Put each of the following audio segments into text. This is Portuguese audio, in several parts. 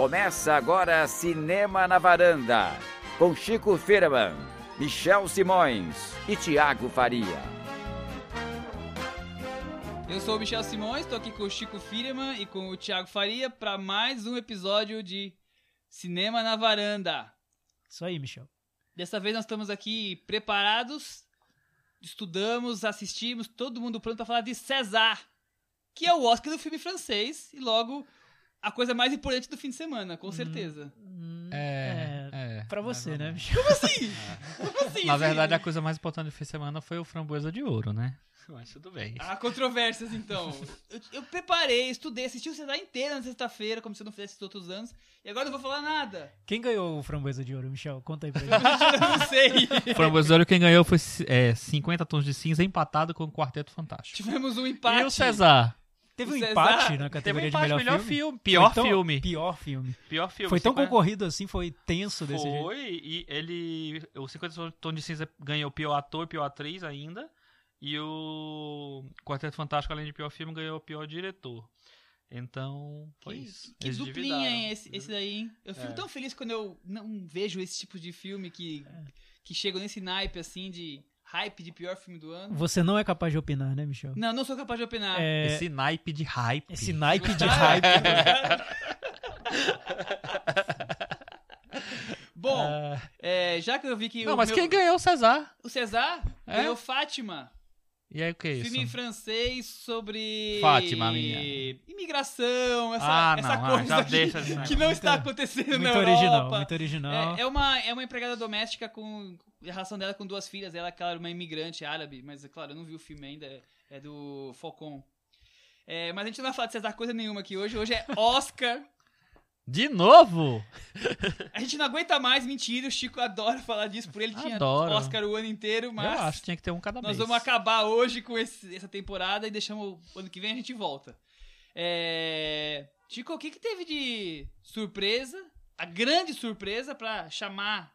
Começa agora Cinema na Varanda, com Chico Firman, Michel Simões e Tiago Faria. Eu sou o Michel Simões, estou aqui com o Chico Firman e com o Tiago Faria para mais um episódio de Cinema na Varanda. Isso aí, Michel. Dessa vez nós estamos aqui preparados, estudamos, assistimos, todo mundo pronto para falar de César, que é o Oscar do filme francês e logo a coisa mais importante do fim de semana, com certeza. É, é. Pra você, né. Michel? Como assim? Como assim? Na assim? verdade, a coisa mais importante do fim de semana foi o Framboesa de Ouro, né? Mas tudo bem. Há controvérsias, então. Eu, eu preparei, estudei, assisti o César inteiro na sexta-feira, como se eu não fizesse isso outros anos, e agora eu não vou falar nada. Quem ganhou o Framboesa de Ouro, Michel? Conta aí pra ele. Eu não sei. Framboesa de Ouro quem ganhou foi é, 50 Tons de Cinza empatado com o Quarteto Fantástico. Tivemos um empate. E o César? Teve um empate na Teve um categoria empate, de melhor, melhor filme. filme. Pior Foi tão- filme. Pior filme. Pior filme. Foi tão 50 concorrido assim, foi tenso desse jeito. Foi, e ele. O 50 Tons de Cinza ganhou pior ator e pior atriz ainda. E o Quarteto Fantástico, além de pior filme, ganhou pior diretor. Então, foi Que, isso. que Eles duplinha, hein, esse, esse daí, hein? Eu fico É. tão feliz quando eu não vejo esse tipo de filme que, que chega nesse naipe, assim, de hype de pior filme do ano. Você não é capaz de opinar, né, Michel? Não, não sou capaz de opinar. É, Esse naipe de hype. esse naipe de hype. Bom, Ah, é, já que eu vi que Não, o, mas meu- quem ganhou o César? o César É? ganhou Fátima. E aí o que é isso? Filme em francês sobre Fátima, minha. imigração, essa, Ah, essa não, ah, coisa já que, que não está acontecendo muito na original, Europa. muito original. É, é uma, é uma empregada doméstica com a relação dela com duas filhas. Ela, claro, uma imigrante árabe, mas, é claro, eu não vi o filme ainda. é- do Focon. É, mas a gente não vai falar de César coisa nenhuma aqui hoje. Hoje é Oscar. De novo? A gente não aguenta mais mentira. O Chico adora falar disso. Por ele tinha Adoro. Oscar o ano inteiro, mas Eu acho que tinha que ter um cada nós vez. vamos acabar hoje com esse- essa temporada e deixamos o ano que vem a gente volta. É... Chico, o que, que teve de surpresa? A grande surpresa pra chamar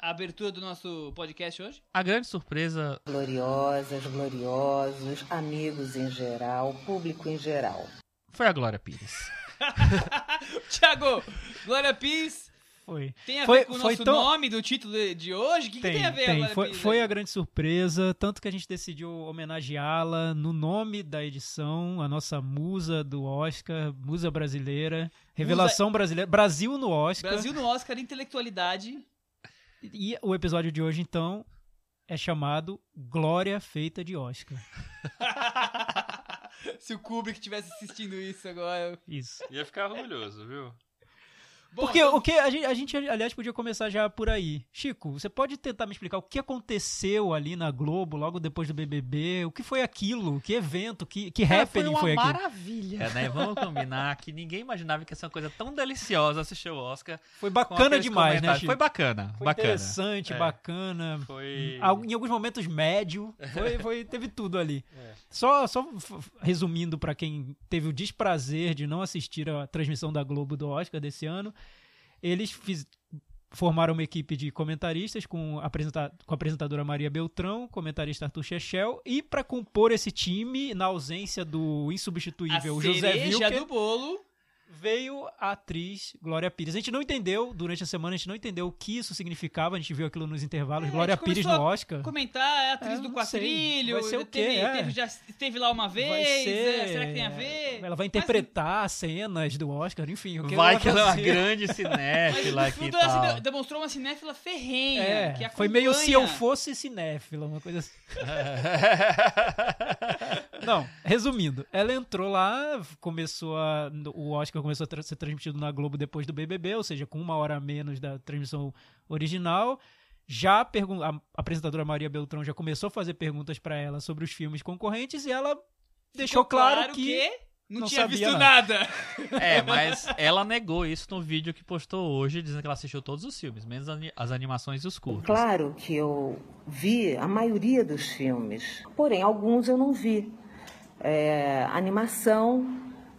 a abertura do nosso podcast hoje? A grande surpresa Gloriosas, gloriosos, amigos em geral, público em geral. Foi a Glória Pires. Tiago, Glória Pires Foi. tem a Foi- ver com o foi nosso tão- nome do título de, de hoje? O que, que tem, a ver a Glória Foi, Pires? foi a grande surpresa, tanto que a gente decidiu homenageá-la no nome da edição, a nossa musa do Oscar, musa brasileira, revelação brasileira, Brasil no Oscar. Brasil no Oscar, intelectualidade. E o episódio de hoje, então, é chamado Glória Feita de Oscar. Se o Kubrick estivesse assistindo isso agora. Isso. Ia ficar orgulhoso, viu? Porque então- o que a gente, a gente, aliás, podia começar já por aí. Chico, você pode tentar me explicar o que aconteceu ali na Globo logo depois do BBB? O que foi aquilo? Que evento? Que, que Cara, happening uma foi, aquilo? maravilha, né? Vamos combinar que ninguém imaginava que ia ser uma coisa tão deliciosa assistir o Oscar. Foi bacana demais, né. Chico? Foi bacana, Foi bacana. interessante, É. bacana. Foi... Em alguns momentos médio, foi, foi- teve tudo ali. É. Só, só resumindo pra quem teve o desprazer de não assistir a transmissão da Globo do Oscar desse ano, eles fiz- formaram uma equipe de comentaristas com, a apresenta- com a apresentadora Maria Beltrão, comentarista Arthur Chechel, e pra compor esse time, na ausência do a insubstituível José cereja Wilker, do bolo. Veio a atriz Glória Pires. A gente não entendeu, durante a semana, a gente não entendeu o que isso significava. A gente viu aquilo nos intervalos. É, Glória Pires no Oscar. Comentar, é a atriz É, do não sei. quadrilho. Vai ser o quê? Teve, É. teve- já esteve lá uma vez. Vai ser, é, será que tem a ver? Ela vai interpretar cenas do Oscar, enfim. O que Vai ela que ela é uma grande Mas, cinéfila aqui e ela se demonstrou uma cinéfila ferrenha. É, que foi meio se eu acompanha. fosse cinéfila, uma coisa assim. Não, resumindo, ela entrou lá, começou a. O Oscar começou a tra- ser transmitido na Globo depois do BBB, ou seja, com uma hora a menos da transmissão original. Já pergun- a apresentadora Maria Beltrão já começou a fazer perguntas pra ela sobre os filmes concorrentes e ela deixou Ficou claro, que, não, não tinha sabia visto nada. nada. É, mas ela negou isso no vídeo que postou hoje, dizendo que ela assistiu todos os filmes, menos as animações e os curtas. Claro que eu vi a maioria dos filmes, porém alguns eu não vi. É, animação,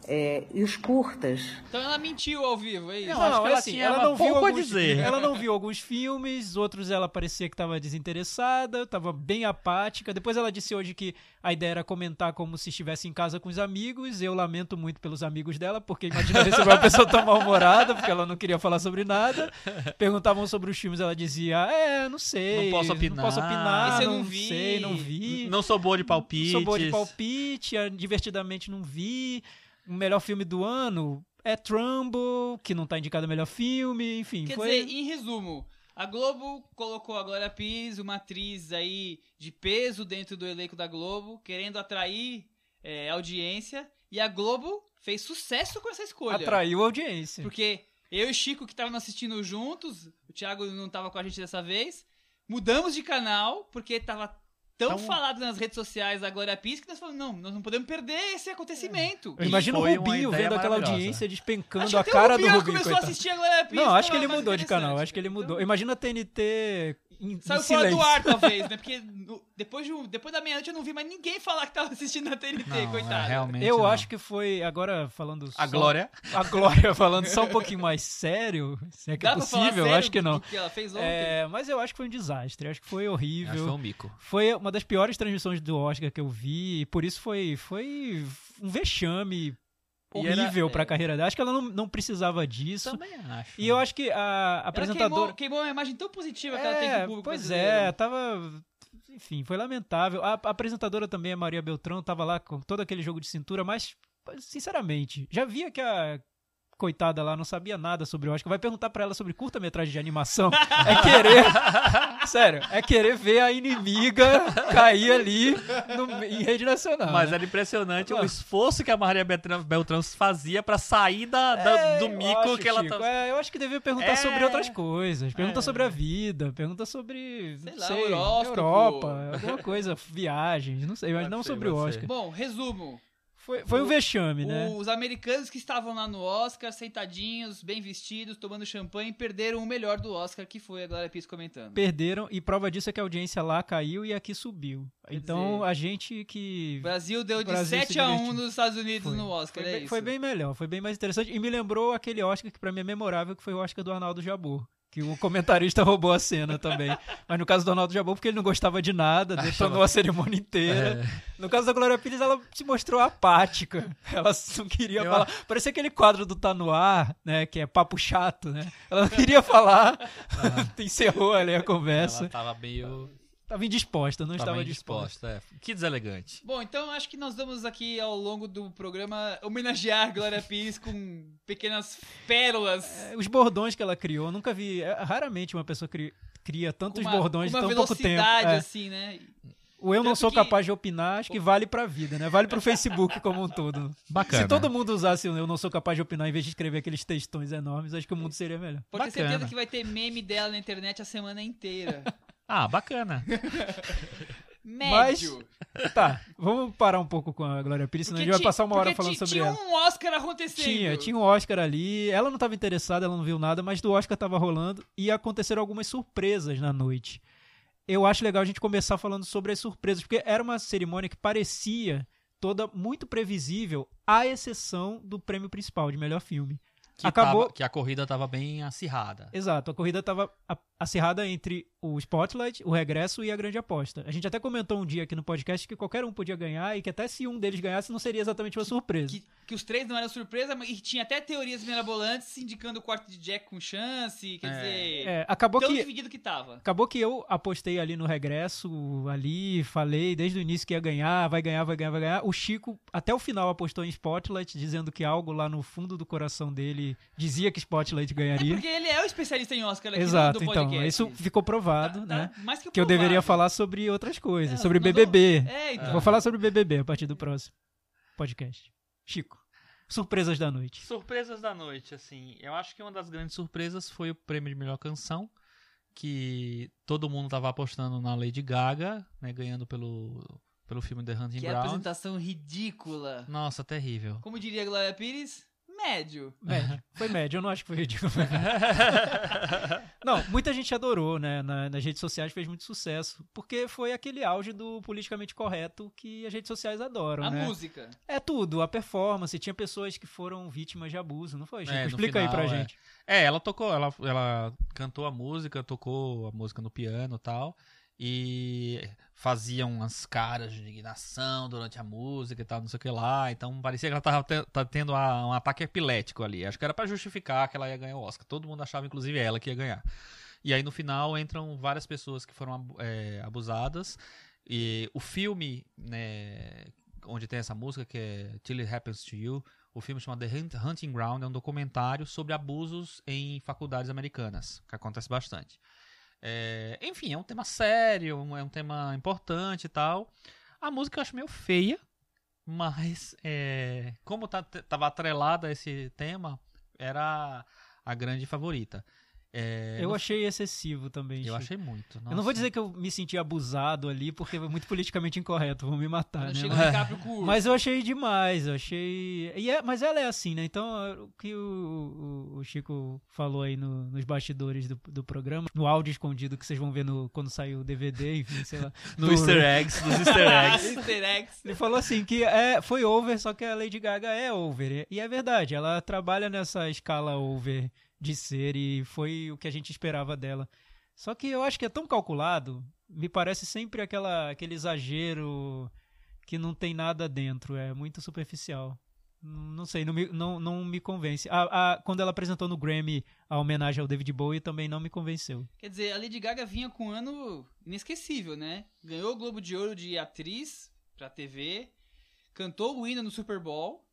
É, e os curtas. Então ela mentiu ao vivo, é isso? Não, acho que ela assim, tinha ela não viu alguns, dizer. Ela não viu alguns filmes, outros ela parecia que estava desinteressada, estava bem apática. Depois ela disse hoje que a ideia era comentar como se estivesse em casa com os amigos. Eu lamento muito pelos amigos dela, porque imagina receber uma pessoa tão mal-humorada, porque ela não queria falar sobre nada. Perguntavam sobre os filmes, ela dizia: É, não sei. Não posso opinar. Não posso opinar, Esse eu não, não vi. sei, não vi. Não sou boa de palpite. Sou boa de palpite, a- divertidamente não vi. O melhor filme do ano é Trumbo, que não tá indicado a melhor filme, enfim. Quer foi... dizer, em resumo, a Globo colocou a Glória Pires, uma atriz aí de peso dentro do elenco da Globo, querendo atrair é, audiência, e a Globo fez sucesso com essa escolha. atraiu audiência. Porque eu e o Chico, que estavam assistindo juntos, o Thiago não tava com a gente dessa vez, mudamos de canal, porque tava tão Então- falado nas redes sociais da Glória Pires que nós falamos, não, nós não podemos perder esse acontecimento. Eu imagino o Rubinho vendo aquela audiência despencando a cara o do Rubinho começou a coitado. assistir a Glória Pires. Não, acho que ele mudou de canal, acho que ele mudou. Então, Imagina a TNT em, em Saiu fora do ar, talvez, né? Porque no- depois, de, depois da meia-noite eu não vi mais ninguém falar que tava assistindo na TNT, Não, coitado. é, realmente Eu não. acho que foi, agora falando A só- Glória. A Glória falando só um pouquinho mais sério, se é que Dá é possível, sério acho que não. que ela fez ontem? É, mas eu acho que foi um desastre, acho que foi Acho que horrível. foi um mico. Foi uma das piores transmissões do Oscar que eu vi, e por isso foi, foi um vexame E era- horrível pra é. carreira dela. Acho que ela não, não precisava disso. Também acho. E eu acho que a Ela apresentadora. queimou, queimou uma imagem tão positiva que ela tem com o É, público pois brasileiro. é, tava. Enfim, foi lamentável. A, a apresentadora também, a Maria Beltrão, tava lá com todo aquele jogo de cintura, mas, sinceramente, já via que a coitada lá não sabia nada sobre o Oscar. Vai perguntar pra ela sobre curta-metragem de animação. É querer. sério, é querer ver a inimiga cair ali no- em rede nacional. Mas né? era impressionante Ah. o esforço que a Maria Beltrão, Beltrão fazia pra sair da, da- É, do mico acho, que ela Chico, tá. é, eu acho que devia perguntar É. sobre outras coisas. Pergunta É. sobre a vida, pergunta sobre. Sei lá, sei. Europa, alguma coisa, viagens, não sei, mas não ser, sobre o Oscar. ser. Bom, resumo. Foi, foi um vexame, né? Os americanos que estavam lá no Oscar, sentadinhos, bem vestidos, tomando champanhe, perderam o melhor do Oscar, que foi a Glória Pires comentando. Perderam, e prova disso é que a audiência lá caiu e aqui subiu. então dizer, a gente que. O Brasil deu de Brasil se 7 a 1 divertiu. nos Estados Unidos Foi. no Oscar, Foi é bem, isso. foi bem melhor, foi bem mais interessante. E me lembrou aquele Oscar que pra mim é memorável, que foi o Oscar do Arnaldo Jabor. Que o comentarista roubou a cena também. Mas no caso do Arnaldo Jabor, porque ele não gostava de nada, detonou a cerimônia inteira. No caso da Glória Pires, ela se mostrou apática. Ela não queria Eu- falar. Parecia aquele quadro do Tá No Ar, né? Que é papo chato, né? Ela não queria falar. Encerrou ali a conversa. Ela tava meio. Estava indisposta, não Tava estava disposta. disposta. É. Que deselegante. Bom, então acho que nós vamos aqui ao longo do programa homenagear Glória Pires com pequenas pérolas. É, Os bordões que ela criou, nunca vi. é, raramente uma pessoa cria, cria tantos uma, bordões em tão pouco tempo. velocidade, É. assim, né? O eu não Tanto sou que- capaz de opinar, acho que vale pra vida, né? Vale pro Facebook como um todo. Bacana. Se todo mundo usasse o eu não sou capaz de opinar em vez de escrever aqueles textões enormes, acho que o mundo seria melhor. Pode ter certeza que vai ter meme dela na internet a semana inteira. Ah, bacana. Médio. Tá, vamos parar um pouco com a Glória Pires, senão a gente vai passar uma hora falando sobre tinha ela. um Oscar acontecendo. Tinha, tinha um Oscar ali. Ela não estava interessada, ela não viu nada, mas do Oscar estava rolando e aconteceram algumas surpresas na noite. Eu acho legal a gente começar falando sobre as surpresas, porque era uma cerimônia que parecia toda muito previsível, à exceção do prêmio principal de melhor filme. Que, Acabou- tava- que a corrida tava bem acirrada. Exato, a corrida estava acirrada entre o Spotlight, o Regresso e a Grande Aposta. A gente até comentou um dia aqui no podcast que qualquer um podia ganhar e que até se um deles ganhasse não seria exatamente uma surpresa. Que, que os três não eram surpresa, mas e tinha até teorias mirabolantes indicando o quarto de Jack com chance. Quer É. dizer, É, acabou tão que dividido que tava. Acabou que eu apostei ali no regresso, ali, falei desde o início que ia ganhar, vai ganhar, vai ganhar, vai ganhar. O Chico, até o final, apostou em Spotlight, dizendo que algo lá no fundo do coração dele dizia que Spotlight É ganharia. porque ele é o especialista em Oscar aqui do- Exato, do então, podcast. isso ficou provado, Tá- né? tá mais que, Que eu deveria falar sobre outras coisas, É, sobre BBB. É, então. Vou falar sobre BBB a partir do próximo podcast. Chico, surpresas da noite. Surpresas da noite, assim. Eu acho que uma das grandes surpresas foi o prêmio de melhor canção. Que todo mundo tava apostando na Lady Gaga, né? Ganhando pelo, pelo filme The Hunting Que Ground. apresentação ridícula. Nossa, terrível. Como diria a Glória Pires? Médio. Médio. Foi médio, eu não acho que foi ridículo. não, muita gente adorou, né? Na- nas redes sociais fez muito sucesso. Porque foi aquele auge do politicamente correto que as redes sociais adoram, A né? música. É tudo, a performance. Tinha pessoas que foram vítimas de abuso, não foi, Chico? É, Explica aí final, pra é. gente. É, ela tocou, ela, ela cantou a música, tocou a música no piano e tal. E fazia umas caras de indignação durante a música e tal, não sei o que lá. Então parecia que ela tava te- tá tendo a- um ataque epilético ali. Acho que era pra justificar que ela ia ganhar o Oscar. Todo mundo achava, inclusive ela, que ia ganhar. E aí no final entram várias pessoas que foram é, abusadas. E o filme, né, onde tem essa música, que é Till It Happens to You, o filme chama The Hunt- Hunting Ground, é um documentário sobre abusos em faculdades americanas, que acontece bastante. É, enfim, é um tema sério, é um tema importante e tal. A música eu acho meio feia, mas é, como tá, tava atrelada a esse tema, era a grande favorita. É, Eu no- achei excessivo também, eu Chico. achei muito. Eu não nossa. vou dizer que eu me senti abusado ali, porque foi muito politicamente incorreto, vão me matar, né? chega Mas-. Mas eu achei demais, eu achei. E é- mas ela é assim, né? Então, o que o, o- o Chico falou aí no- nos bastidores do, do programa, no áudio escondido que vocês vão ver no, quando sair o DVD, enfim, sei lá. No do- easter eggs, nos easter eggs. Easter eggs. Ele falou assim que é, foi over, só que a Lady Gaga é over. E é verdade, ela trabalha nessa escala over de ser e foi o que a gente esperava dela. Só que eu acho que é tão calculado, me parece sempre aquela, aquele exagero que não tem nada dentro, é muito superficial. Não sei, não me, não, não me convence. A, a- quando ela apresentou no Grammy a homenagem ao David Bowie, também não me convenceu. Quer dizer, a Lady Gaga vinha com um ano inesquecível, né? Ganhou o Globo de Ouro de atriz pra TV, cantou o hino no Super Bowl,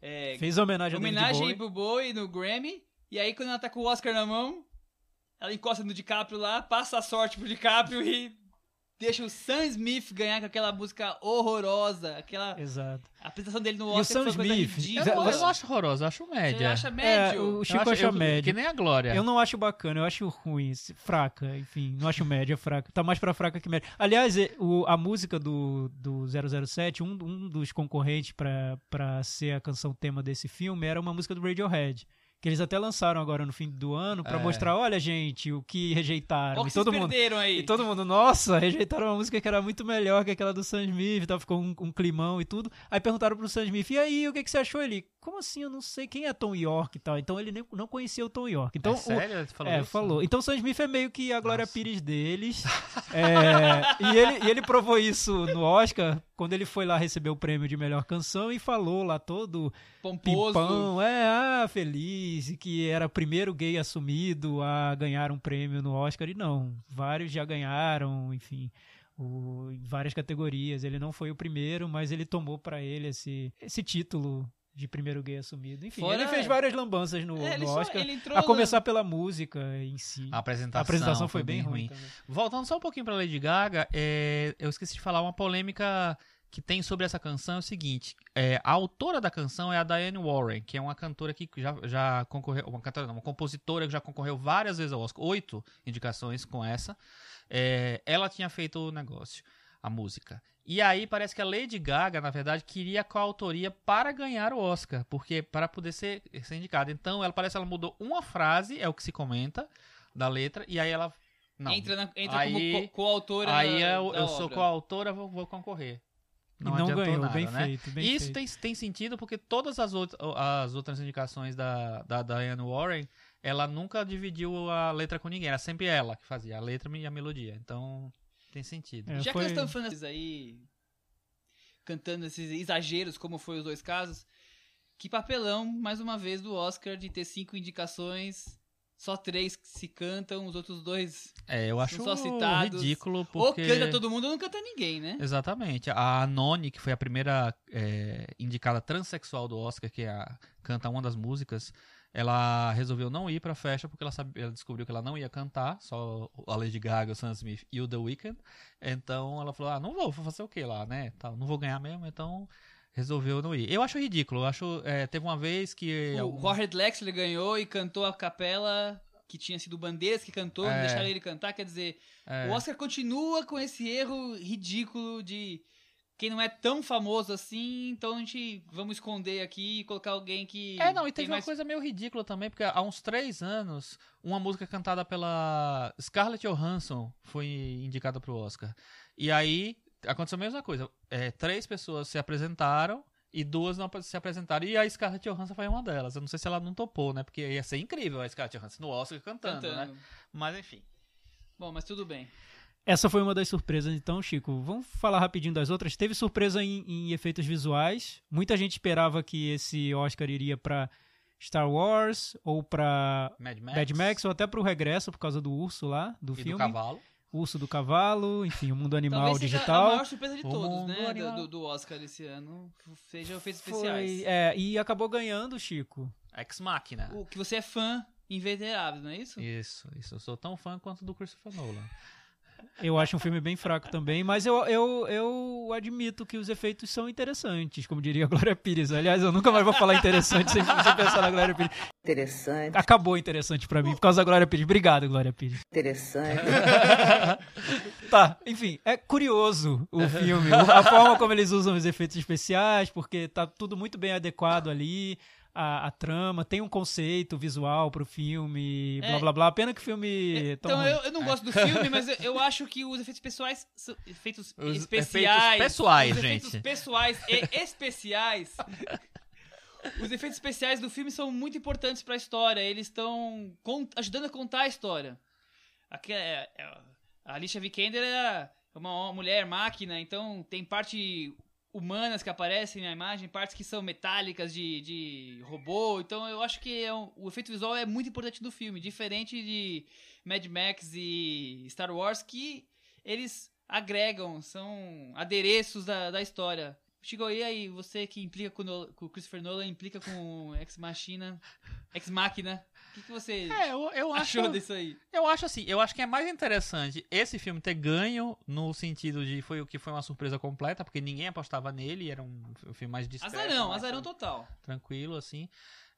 é, Fez homenagem ao homenagem David pro Bowie. Bowie no Grammy, e aí quando ela tá com o Oscar na mão, ela encosta no DiCaprio lá, passa a sorte pro DiCaprio e deixa o Sam Smith ganhar com aquela música horrorosa, aquela Exato. a apresentação dele no E o Oscar Sam Smith? Eu, não- eu acho horroroso, eu acho média. Você acha É, médio? o Eu Chico acho- acha eu- médio. Que nem a Glória. Eu não acho bacana, eu acho ruim, fraca, enfim, não acho média, fraca. Tá mais pra fraca que média. Aliás, é, o- a música do, do 007, um, um dos concorrentes pra, pra ser a canção tema desse filme era uma música do Radiohead. Que eles até lançaram agora no fim do ano pra É. mostrar, olha, gente, o que rejeitaram. Olha E todo mundo, aí. e todo mundo, nossa, rejeitaram uma música que era muito melhor que aquela do Sam Smith, ficou um, um climão e tudo. Aí perguntaram pro Sam Smith, e aí, o que, que você achou? Ele, como assim? Eu não sei quem é Tom York e tal. Então ele nem, não conhecia o Tom York. Então, é sério? Ele falou é, isso? falou. Então o Sam Smith é meio que a Glória Nossa. Pires deles. É, e, ele, e ele provou isso no Oscar, quando ele foi lá receber o prêmio de melhor canção e falou lá todo Pomposo. pimpão, é, ah, feliz, que era o primeiro gay assumido a ganhar um prêmio no Oscar. E não, vários já ganharam, enfim. o- em várias categorias. Ele não foi o primeiro, mas ele tomou pra ele esse, esse título de primeiro gay assumido. Enfim, Fora- ele fez várias lambanças no, É, ele, no só, Oscar. ele entrou A no- começar pela música em si. A apresentação, A apresentação foi, bem, ruim. também. Voltando só um pouquinho pra Lady Gaga, é, eu esqueci de falar uma polêmica que tem sobre essa canção é o seguinte: é, a autora da canção é a Diane Warren, que é uma cantora que já, já concorreu, uma cantora não, uma compositora que já concorreu várias vezes ao Oscar, oito indicações com essa. É, ela tinha feito o negócio, a música. E aí parece que a Lady Gaga, na verdade, queria a coautoria para ganhar o Oscar, porque para poder ser, ser indicada. Então, ela parece que ela mudou uma frase, é o que se comenta da letra, e aí ela não. Entra, na, entra Aí- como co- coautora Aí da- eu, da eu sou obra. coautora, vou, vou concorrer. E não ganhou, nada, bem né? feito, bem isso feito. tem, tem sentido porque todas as, out- as outras indicações da, da Diane Warren, ela nunca dividiu a letra com ninguém. Era sempre ela que fazia a letra e a melodia. Então, tem sentido. É, Já foi- que nós estamos falando aí, cantando esses exageros, como foi os dois casos, que papelão, mais uma vez, do Oscar de ter cinco indicações, só três se cantam, os outros dois É, eu acho só citados. ridículo porque... ou canta todo mundo ou não canta ninguém, né? Exatamente. A Noni, que foi a primeira é, indicada transexual do Oscar, que é a- canta uma das músicas, ela resolveu não ir pra festa porque ela, sabia, ela descobriu que ela não ia cantar, só a Lady Gaga, o Sam Smith e o The Weeknd. Então ela falou: ah, não vou, vou fazer o que lá, né? Tal, não vou ganhar mesmo, então resolveu não ir. Eu acho ridículo. Eu acho, é, teve uma vez que. O algum- Jorge Drexler ganhou e cantou a capela que tinha sido o Bandeiras que cantou, É. deixaram ele cantar, quer dizer, é, o Oscar continua com esse erro ridículo de quem não é tão famoso assim, então a gente vamos esconder aqui e colocar alguém que. É, não, e teve uma mais... coisa meio ridícula também, porque há uns três anos, uma música cantada pela Scarlett Johansson foi indicada pro Oscar. E aí, aconteceu a mesma coisa. É, três pessoas se apresentaram e duas não se apresentaram. E a Scarlett Johansson foi uma delas. Eu não sei se ela não topou, né? Porque ia ser incrível a Scarlett Johansson no Oscar cantando, cantando. né? Mas enfim. Bom, mas tudo bem. Essa foi uma das surpresas, então, Chico. Vamos falar rapidinho das outras. Teve surpresa em, em efeitos visuais. Muita gente esperava que esse Oscar iria pra Star Wars ou pra Mad Max. Mad Max ou até pro Regresso por causa do urso lá, do e filme. do cavalo. Urso do cavalo, enfim, o mundo animal Talvez seja digital. a maior surpresa de O todos, né? Do, do Oscar esse ano. Seja efeitos Foi, especiais. é, e acabou ganhando, Chico. Ex Machina. O que você é fã inveterável, não é isso? Isso, isso. Eu sou tão fã quanto do Christopher Nolan. Eu acho um filme bem fraco também, mas eu, eu, eu admito que os efeitos são interessantes, como diria a Glória Pires. Aliás, eu nunca mais vou falar interessante sem, sem pensar na Glória Pires. Interessante, Acabou interessante pra mim por causa da Glória Pires. Obrigado, Glória Pires. interessante. Tá, enfim, é curioso o filme, a forma como eles usam os efeitos especiais, porque tá tudo muito bem adequado ali. A, a trama, tem um conceito visual pro filme, blá É. blá blá. Pena que o filme. tão Então, ruim. eu, eu não gosto do filme, mas eu, eu acho que os efeitos pessoais. Efeitos Os especiais. efeitos pessoais, os efeitos gente. pessoais e especiais. Os efeitos especiais do filme são muito importantes pra história. Eles estão ajudando a contar a história. Aqui é- é- a Alicia Vikander é uma mulher máquina, então tem parte humanas que aparecem na imagem, partes que são metálicas de, de robô. Então eu acho que é um- o efeito visual é muito importante do filme, diferente de Mad Max e Star Wars, que eles agregam, são adereços da, da história. Chico, e aí, você que implica com, o Christopher Nolan, implica com Ex Machina, Ex Machina, que, que você É, eu, eu acho. achou disso aí? Eu acho assim, eu acho que é mais interessante esse filme ter ganho no sentido de foi o que foi uma surpresa completa, porque ninguém apostava nele, era um, filme mais discreto, Azarão, azarão total. tranquilo assim,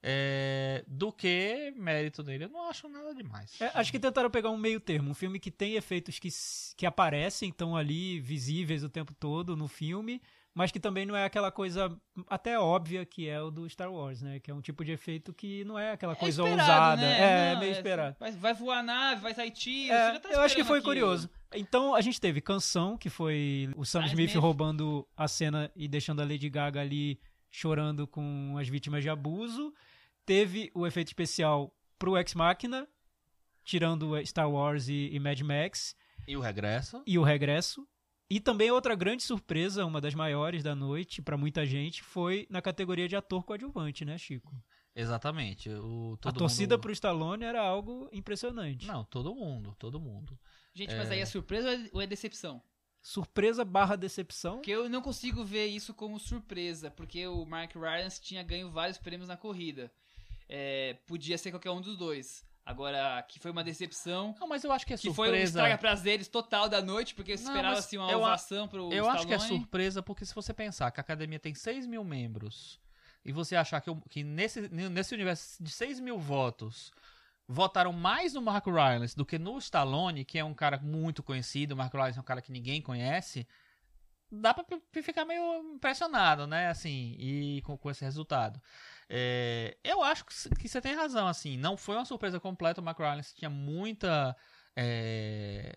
é, do que mérito dele. Eu não acho nada demais. É, acho que tentaram pegar um meio termo, um filme que tem efeitos que, que aparecem, estão ali visíveis o tempo todo no filme, mas que também não é aquela coisa até óbvia que é o do Star Wars, né? Que é um tipo de efeito que não é aquela coisa é esperado, ousada. Né? É, Não, meio esperado. Vai, voar a nave, vai sair tiro, É, você já tá eu acho que foi aquilo. curioso. Então a gente teve Canção, que foi o Sam Sam Smith, Smith. roubando a cena e deixando a Lady Gaga ali chorando com as vítimas de abuso. Teve o efeito especial pro Ex Machina, tirando Star Wars e, e Mad Max, E o regresso? e o regresso. E também outra grande surpresa, uma das maiores da noite pra muita gente, foi na categoria de ator coadjuvante, né, Chico? Exatamente. O, a torcida mundo... pro Stallone era algo impressionante. Não, todo mundo, todo mundo. Gente, mas aí é surpresa ou é- é decepção? Surpresa barra decepção. Porque eu não consigo ver isso como surpresa, porque o Mark Rylance tinha ganho vários prêmios na corrida. É, podia ser qualquer um dos dois. Agora, que foi uma decepção, Não, mas eu acho que é que foi um surpresa. estraga-prazeres total da noite, porque Não, esperava-se uma mas eu a- ovação pro Eu acho que é Stallone. surpresa porque se você pensar que a academia tem 6 mil membros e você achar que, o- que nesse, nesse universo de 6 mil votos votaram mais no Mark Rylance do que no Stallone, que é um cara muito conhecido, o Mark Rylance é um cara que ninguém conhece, dá pra ficar meio impressionado, né, assim, e com, com esse resultado. É, eu acho que você tem razão, assim, não foi uma surpresa completa, o Mark tinha muita... é,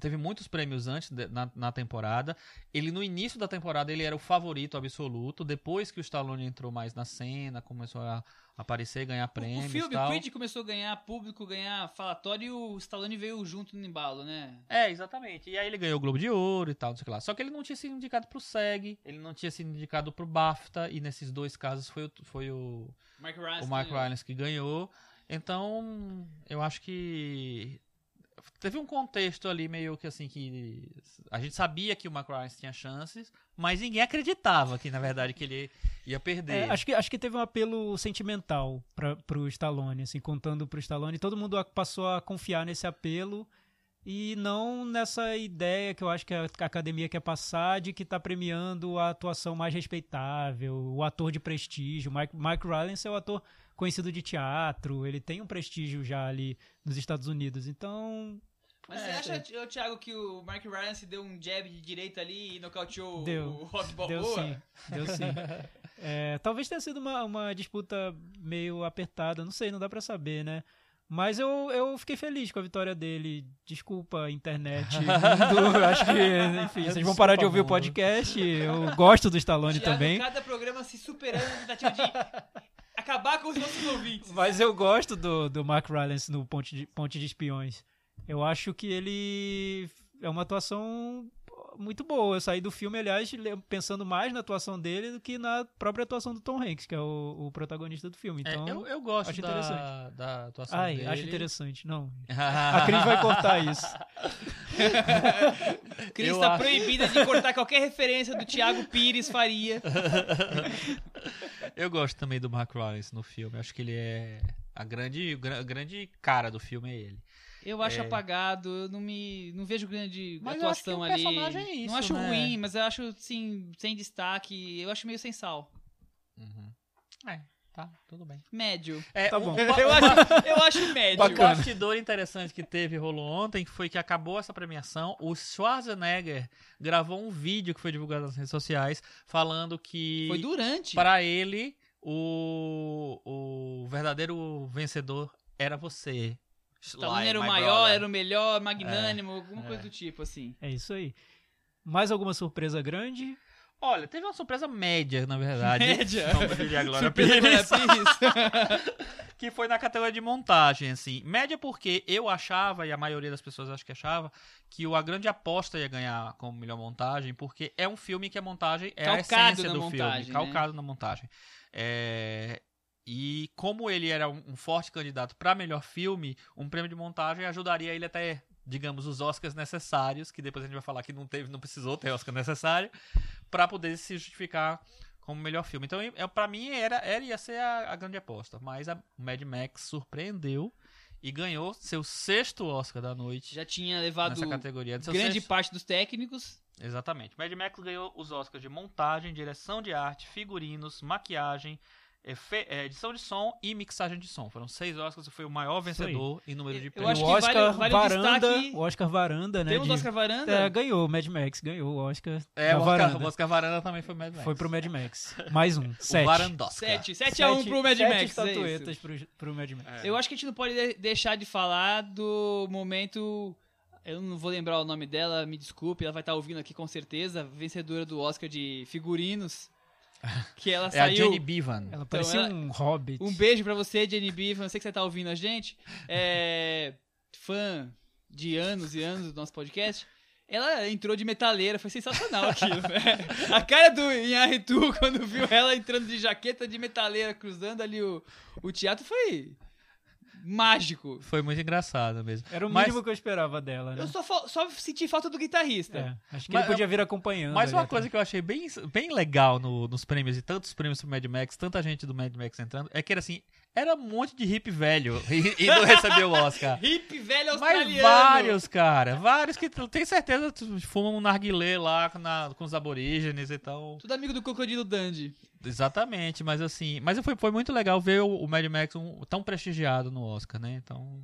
teve muitos prêmios antes de- na, na temporada. Ele no início da temporada ele era o favorito absoluto. Depois que o Stallone entrou mais na cena, começou a aparecer, ganhar prêmios o filme, tal. o Creed começou a ganhar público, ganhar falatório e o Stallone veio junto no embalo, né? É, exatamente. E aí ele ganhou o Globo de Ouro e tal, não sei o que lá. Só que ele não tinha sido indicado pro SEG, ele não tinha sido indicado pro BAFTA, e nesses dois casos foi o, foi o, Mark Rylance. o Mark. Rylance que ganhou. Então, eu acho que teve um contexto ali meio que assim que a gente sabia que o Rylance tinha chances, mas ninguém acreditava que na verdade que ele ia perder. É, acho, que, acho que teve um apelo sentimental pra, pro Stallone, assim, contando pro Stallone. Todo mundo passou a confiar nesse apelo e não nessa ideia que eu acho que a, academia quer passar de que tá premiando a atuação mais respeitável, o ator de prestígio. Mike, Mike Rylance é o ator conhecido de teatro, ele tem um prestígio já ali nos Estados Unidos. Então, Mas É, você acha, ô, Thiago, que o Mark Ryan se deu um jab de direita ali e nocauteou Deu. o Rock Deu Balboa? sim, deu sim. É, talvez tenha sido uma, uma disputa meio apertada, não sei, não dá pra saber, né? Mas eu, eu fiquei feliz com a vitória dele. Desculpa, internet. mundo. acho que, enfim, vocês vão parar de ouvir o podcast. Eu gosto do Stallone Thiago, também. cada programa se superando na tentativa de acabar com os nossos ouvintes. Mas eu gosto do, do Mark Rylance no Ponte de, Ponte de Espiões. Eu acho que ele é uma atuação muito boa. Eu saí do filme, aliás, pensando mais na atuação dele do que na própria atuação do Tom Hanks, que é o, o protagonista do filme. É, Então, eu, eu gosto acho da, interessante. da atuação ai, dele. acho interessante. Não, a Cris vai cortar isso. Cris está acho- proibida de cortar qualquer referência do Thiago Pires Faria. Eu gosto também do Mark Rylance no filme. Acho que ele é a grande, a grande cara do filme é ele. Eu acho É. apagado, eu não me. não vejo grande Mas eu acho que atuação o ali. personagem é isso, não acho né? ruim, mas eu acho assim, sem destaque. Eu acho meio sem sal. Uhum. É, tá, tudo bem. Médio. É, Tá bom. Eu acho, eu acho médio. Um bastidor interessante que teve rolou ontem que foi que acabou essa premiação. O Schwarzenegger gravou um vídeo que foi divulgado nas redes sociais falando que Foi durante. para ele o, o verdadeiro vencedor era você. Stallone Sly, era o maior, brother. era o melhor, magnânimo, alguma é. coisa do tipo, assim. É isso aí. Mais alguma surpresa grande? Olha, teve uma surpresa média, na verdade. Média? Como diria a Glória Surpresa Pires. Glória Pires. que foi na categoria de montagem, assim. Média porque eu achava, e a maioria das pessoas acho que achava, que o A Grande Aposta ia ganhar como melhor montagem, porque é um filme que a montagem é a Calcado essência na do montagem, filme. né? Calcado na montagem. É, E como ele era um, forte candidato para melhor filme, um prêmio de montagem ajudaria ele até, digamos, os Oscars necessários, que depois a gente vai falar que não teve, não precisou ter Oscar necessário, para poder se justificar como melhor filme. Então, é, para mim, era, era ia ser a, a grande aposta. Mas a Mad Max surpreendeu e ganhou seu sexto Oscar da noite Já tinha levado nessa categoria. Grande sexto- parte dos técnicos. Exatamente. Mad Max ganhou os Oscars de montagem, direção de arte, figurinos, maquiagem, efe- eh, edição de som e mixagem de som. Foram seis Oscars e foi o maior vencedor em número de Eu prêmios. o que Oscar vale- vale o Varanda, destaque- o Oscar Varanda, né? Temos de- Oscar Varanda? É, ganhou, o Mad Max ganhou o Oscar É, o Oscar, Varanda. o Oscar Varanda também foi Mad Max. Foi pro Mad Max. Mais um, o sete. Varandoscar. 7, 7 a 1 pro Mad sete Max. é estatuetas isso. pro, pro Mad Max. Eu acho que a gente não pode de- deixar de falar do momento. Eu não vou lembrar o nome dela, me desculpe, ela vai estar ouvindo aqui com certeza. Vencedora do Oscar de figurinos. Que ela É a saiu. Jenny Bevan. Ela parecia ela- um hobbit. Um beijo pra você, Jenny Bevan. Eu sei que você tá ouvindo a gente. É. Fã de anos e anos do nosso podcast. Ela entrou de metaleira, foi sensacional aquilo, né? A cara do Inharitu quando viu ela entrando de jaqueta de metaleira, cruzando ali o, o teatro, foi mágico. Foi muito engraçado mesmo. Era o Mas- mínimo que eu esperava dela, né? Eu só, só senti falta do guitarrista. É, acho que Mas- ele podia vir acompanhando. Mas uma coisa que eu achei bem, bem legal no- nos prêmios e tantos prêmios pro Mad Max, tanta gente do Mad Max entrando, é que era assim, era um monte de hip velho e, e não recebeu o Oscar. Hip velho Mas australiano. vários, cara. Vários que tem certeza tu fumam um narguilé lá com, na- com os aborígenes e tal. Tudo amigo do Crocodilo Dandy. Exatamente, mas assim. Mas foi, foi muito legal ver o, o Mad Max um- tão prestigiado no Oscar, né? Então.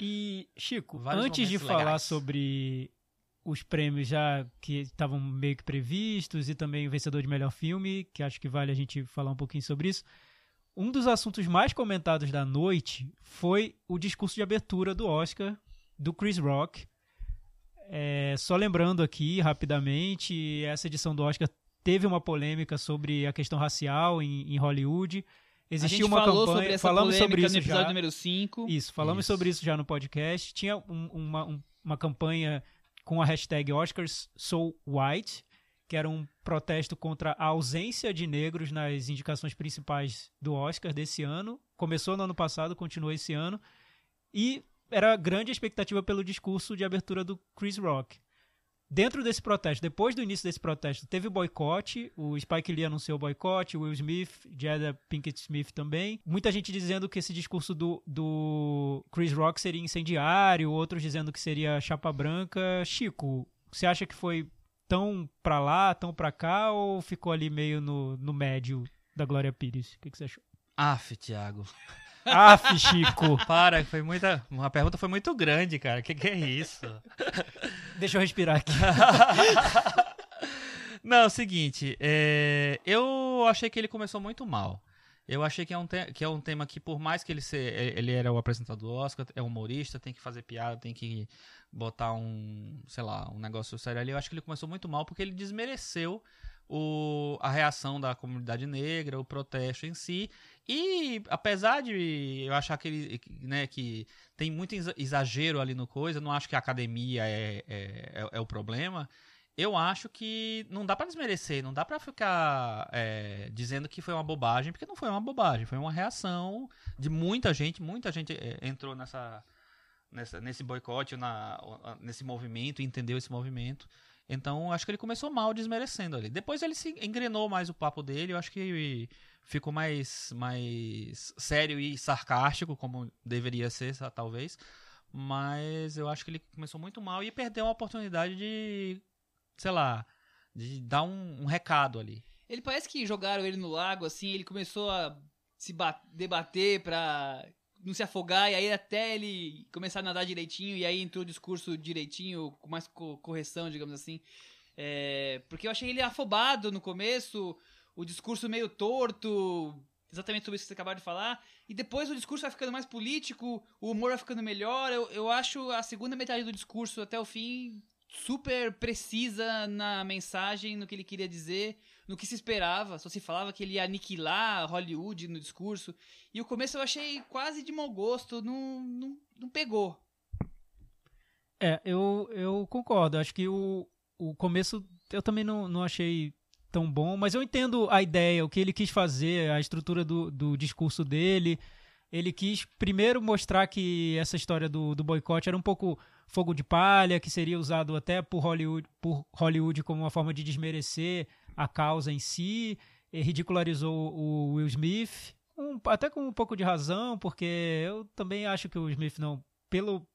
E, Chico, Vários antes de falar legais. sobre os prêmios já que estavam meio que previstos e também o vencedor de melhor filme, que acho que vale a gente falar um pouquinho sobre isso. Um dos assuntos mais comentados da noite foi o discurso de abertura do Oscar do Chris Rock. É, só lembrando aqui rapidamente, essa edição do Oscar teve uma polêmica sobre a questão racial em, em Hollywood. Existiu uma falou campanha, sobre essa falamos polêmica sobre isso no episódio já. número 5. Isso, falamos Isso. sobre isso já no podcast. Tinha um- uma, um- uma campanha com a hashtag Oscars White, que era um protesto contra a ausência de negros nas indicações principais do Oscar desse ano. Começou no ano passado, continuou esse ano. E era grande expectativa pelo discurso de abertura do Chris Rock. Dentro desse protesto, depois do início desse protesto, teve boicote. O Spike Lee anunciou boicote, Will Smith, Jada Pinkett Smith também. Muita gente dizendo que esse discurso do, do Chris Rock seria incendiário, outros dizendo que seria chapa branca. Chico, você acha que foi tão pra lá, tão pra cá, ou ficou ali meio no, no médio da Glória Pires? O que, que você achou? Aff, Thiago. Aff, Chico. Para, foi muita. Uma pergunta foi muito grande, cara. Que que é isso? Deixa eu respirar aqui. Não, é o seguinte, é, eu achei que ele começou muito mal. Eu achei que é, um que é um tema que, por mais que ele ser, é, ele era o apresentador do Oscar, é humorista, tem que fazer piada, tem que botar um, sei lá, um negócio sério ali. Eu acho que ele começou muito mal porque ele desmereceu o, a reação da comunidade negra, o protesto em si. E apesar de eu achar que ele, né, que tem muito exa- exagero ali no coisa, não acho que a academia é, é, é- é o problema. Eu acho que não dá pra desmerecer, não dá pra ficar é, dizendo que foi uma bobagem, porque não foi uma bobagem, foi uma reação de muita gente, muita gente é, entrou nessa, nessa nesse boicote, na, nesse movimento, entendeu esse movimento. Então, acho que ele começou mal desmerecendo ali. Depois ele se engrenou mais o papo dele, eu acho que ficou mais, mais sério e sarcástico, como deveria ser, talvez. Mas eu acho que ele começou muito mal e perdeu a oportunidade de, sei lá, de dar um, um recado ali. Ele parece que jogaram ele no lago, assim, ele começou a se ba- debater pra não se afogar, e aí até ele começar a nadar direitinho, e aí entrou o discurso direitinho, com mais co- correção, digamos assim. É, porque eu achei ele afobado no começo, o discurso meio torto, exatamente sobre isso que você acabou de falar, e depois o discurso vai ficando mais político, o humor vai ficando melhor. Eu, eu acho a segunda metade do discurso até o fim super precisa na mensagem, no que ele queria dizer, no que se esperava. Só se falava que ele ia aniquilar Hollywood no discurso. E o começo eu achei quase de mau gosto, não, não, não pegou. É, eu, eu concordo. Acho que o, o começo eu também não, não achei tão bom, mas eu entendo a ideia, o que ele quis fazer, a estrutura do, do discurso dele. Ele quis primeiro mostrar que essa história do, do boicote era um pouco fogo de palha, que seria usado até por Hollywood, por Hollywood como uma forma de desmerecer a causa em si. Ridicularizou o Will Smith, um- até com um pouco de razão, porque eu também acho que o Smith não, pelo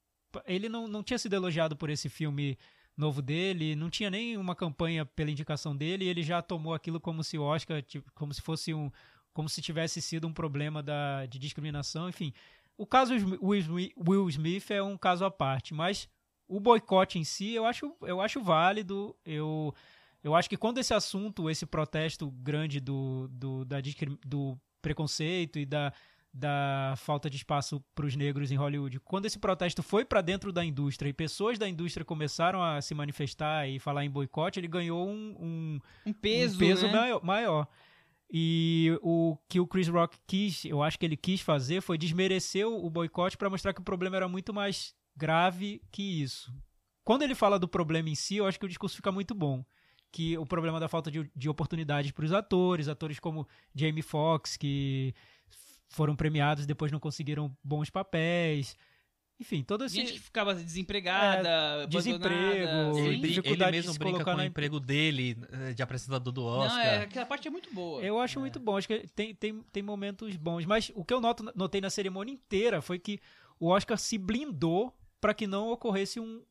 ele não, não tinha sido elogiado por esse filme novo dele, não tinha nem uma campanha pela indicação dele, e ele já tomou aquilo como se o Oscar, tipo, como se fosse um, como se tivesse sido um problema da, de discriminação, enfim. O caso Will Smith- é um caso à parte, mas o boicote em si eu acho, eu acho válido, eu, eu acho que quando esse assunto, esse protesto grande do, do, da, do preconceito e da, da falta de espaço para os negros em Hollywood. Quando esse protesto foi para dentro da indústria e pessoas da indústria começaram a se manifestar e falar em boicote, ele ganhou um, um, Um peso, um peso né? maior, maior. E o que o Chris Rock quis, eu acho que ele quis fazer foi desmerecer o boicote para mostrar que o problema era muito mais grave que isso. Quando ele fala do problema em si, eu acho que o discurso fica muito bom. Que o problema da falta de, de oportunidades para os atores, atores como Jamie Foxx, que foram premiados e depois não conseguiram bons papéis. Enfim, todo esse. Gente que ficava desempregada, desemprego, abandonada, Sim, dificuldade ele de mesmo se brinca colocar com o na- emprego dele eh, de apresentador do Não, Oscar. é, aquela parte é muito boa. Eu acho muito bom, acho que tem, tem, tem momentos bons. Mas o que eu noto, notei na cerimônia inteira foi que o Oscar se blindou para que não ocorresse um,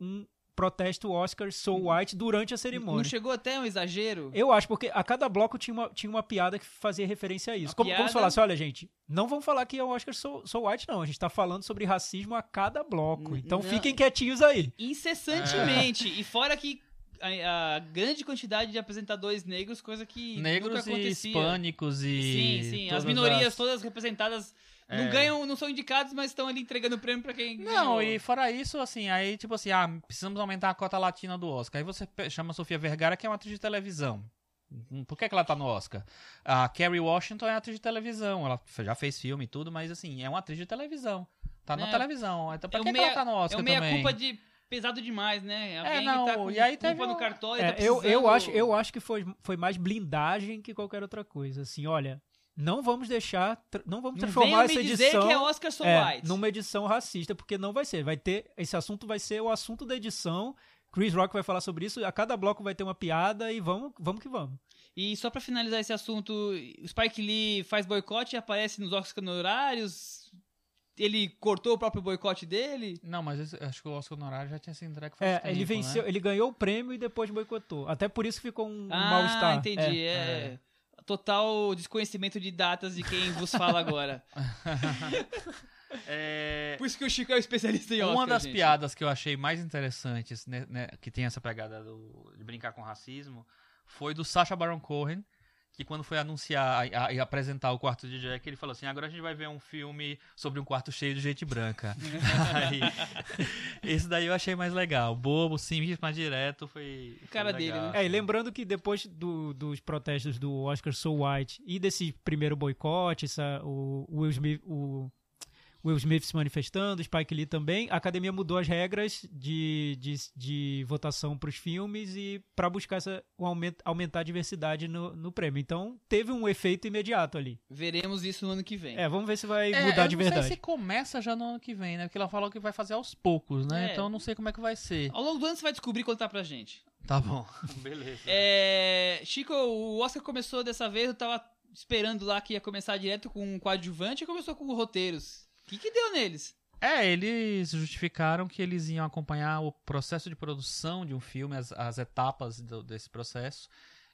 um protesto Oscar so white durante a Não cerimônia. chegou até um exagero? Eu acho, porque a cada bloco tinha uma, tinha uma piada que fazia referência a isso. A Como, como piada- se falasse, olha, gente, não vamos falar que é o Oscar so, so white, não. A gente tá falando sobre racismo a cada bloco. Então não. fiquem quietinhos aí. Incessantemente. E fora que a, a grande quantidade de apresentadores negros, coisa que nunca Negros e acontecia. hispânicos e. Sim, sim. As minorias as- todas representadas É. não ganham, não são indicados, mas estão ali entregando prêmio pra quem Não, ganhou. e fora isso, assim, aí tipo assim, ah, precisamos aumentar a cota latina do Oscar. Aí você chama a Sofia Vergara, que é uma atriz de televisão. Hum, Por que, que ela tá no Oscar? A Kerry Washington é atriz de televisão. Ela já fez filme e tudo, mas assim, é uma atriz de televisão. Tá na É. televisão. Então pra É que, o que meia- ela tá no É Oscar o meia também? culpa de pesado demais, né? Alguém não, que tá com e aí culpa teve no um- cartório, É, tá eu, eu, acho, eu acho que foi, foi mais blindagem que qualquer outra coisa. Assim, olha, não vamos deixar, não vamos transformar essa me dizer edição que é Oscar So é, White. numa edição racista, porque não vai ser. Vai ter esse assunto vai ser o assunto da edição. Chris Rock vai falar sobre isso. A cada bloco vai ter uma piada e vamos, vamos que vamos. E só pra finalizar esse assunto, o Spike Lee faz boicote e aparece nos Oscars honorários. Ele cortou o próprio boicote dele. Não, mas esse- acho que o Oscar honorário já tinha sido entregue faz É, tempo, ele venceu, né? ele ganhou o prêmio e depois boicotou. Até por isso ficou um, um ah, mal-estar. entendi. É. Total desconhecimento de datas de quem vos fala agora. É, Por isso que o Chico é o especialista em Oscar, Uma das gente. piadas que eu achei mais interessantes, né, né, que tem essa pegada do- de brincar com racismo, foi do Sacha Baron Cohen, que quando foi anunciar a- a- e apresentar o quarto de Jack, ele falou assim: agora a gente vai ver um filme sobre um quarto cheio de gente branca. Aí, esse daí eu achei mais legal. Bobo, simples, mas direto foi. foi Cara dele, legal. né? É, e lembrando que depois do- dos protestos do Oscar So White e desse primeiro boicote, essa- o Will Smith, o Will Smith se manifestando, Spike Lee também, a academia mudou as regras de, de, de votação para os filmes e para buscar essa, um aumento, aumentar a diversidade no, no prêmio. Então teve um efeito imediato ali. Veremos isso no ano que vem. É, vamos ver se vai É, mudar eu de não verdade. sei se começa já no ano que vem, né? Porque ela falou que vai fazer aos poucos, né? É. Então eu não sei como é que vai ser. Ao longo do ano você vai descobrir e contar pra gente. Tá bom. Beleza. É, Chico, o Oscar começou dessa vez, eu tava esperando lá que ia começar direto com um coadjuvante e começou com roteiros. O que, que deu neles? É, eles justificaram que eles iam acompanhar o processo de produção de um filme, as, as etapas do- desse processo.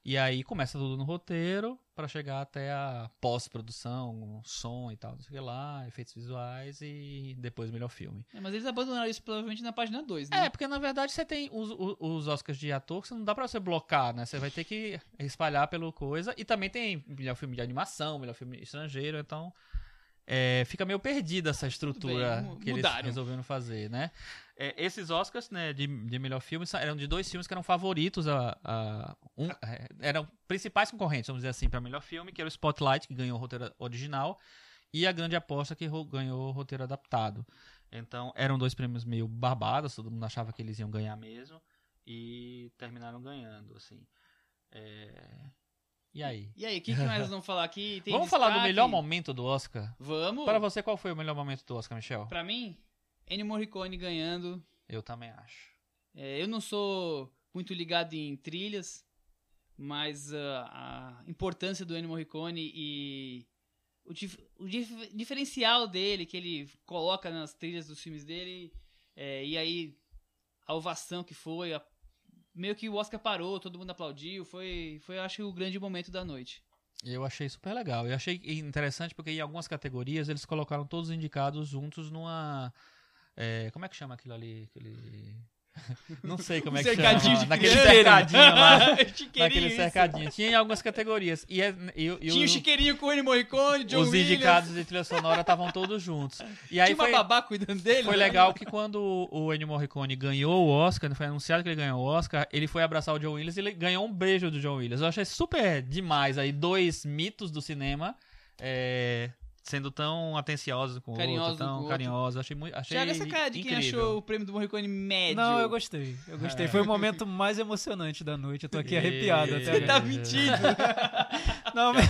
E aí começa tudo no roteiro para chegar até a pós-produção, som e tal, não sei o que lá, efeitos visuais e depois o melhor filme. É, mas eles abandonaram isso provavelmente na página 2, né? É, porque na verdade você tem os, os, os Oscars de ator que você não dá pra você blocar, né? Você vai ter que espalhar pelo coisa. E também tem melhor filme de animação, melhor filme estrangeiro, então. É, fica meio perdida essa estrutura bem, que eles resolveram fazer, né? É, esses Oscars, né, de, de melhor filme, eram de dois filmes que eram favoritos a. a- um- é, eram principais concorrentes, vamos dizer assim, pra melhor filme, que era o Spotlight, que ganhou o roteiro original, e a Grande Aposta, que ganhou o roteiro adaptado. Então, eram dois prêmios meio barbados, todo mundo achava que eles iam ganhar mesmo, e terminaram ganhando, assim. É, E aí? E aí, o que, que mais nós vamos falar aqui? Tem Vamos falar do destaque? melhor momento do Oscar? Vamos. Para você, qual foi o melhor momento do Oscar, Michel? Pra mim, Ennio Morricone ganhando. Eu também acho. É, eu não sou muito ligado em trilhas, mas ah, a importância do Ennio Morricone e o, dif- o dif- diferencial dele que ele coloca nas trilhas dos filmes dele, é, e aí a ovação que foi, a- meio que o Oscar parou, todo mundo aplaudiu, foi, foi acho, o grande momento da noite. Eu achei super legal. Eu achei interessante porque em algumas categorias eles colocaram todos os indicados juntos numa. é, como é que chama aquilo ali? Aquele... Não sei como é que Cercadinho chama. de Naquele cercadinho lá. Chiqueirinho, naquele isso. cercadinho. Tinha em algumas categorias. E, é, e, e Tinha o chiqueirinho com o Morricone, John os Williams, indicados de trilha sonora estavam todos juntos. E aí tinha uma foi, babá cuidando dele. foi né? legal que quando o Ennio Morricone ganhou o Oscar, foi anunciado que ele ganhou o Oscar, ele foi abraçar o John Williams e ganhou um beijo do John Williams. Eu achei super demais aí, dois mitos do cinema é, sendo tão atenciosos com o Carinhosos outro, tão outro. carinhosos. Achei muito achei Tiago, essa cara de quem incrível. achou o prêmio do Morricone médio. Não, eu gostei. Eu gostei. Foi o momento mais emocionante da noite. Eu tô aqui E- arrepiado até Você tá mentindo. Não, mas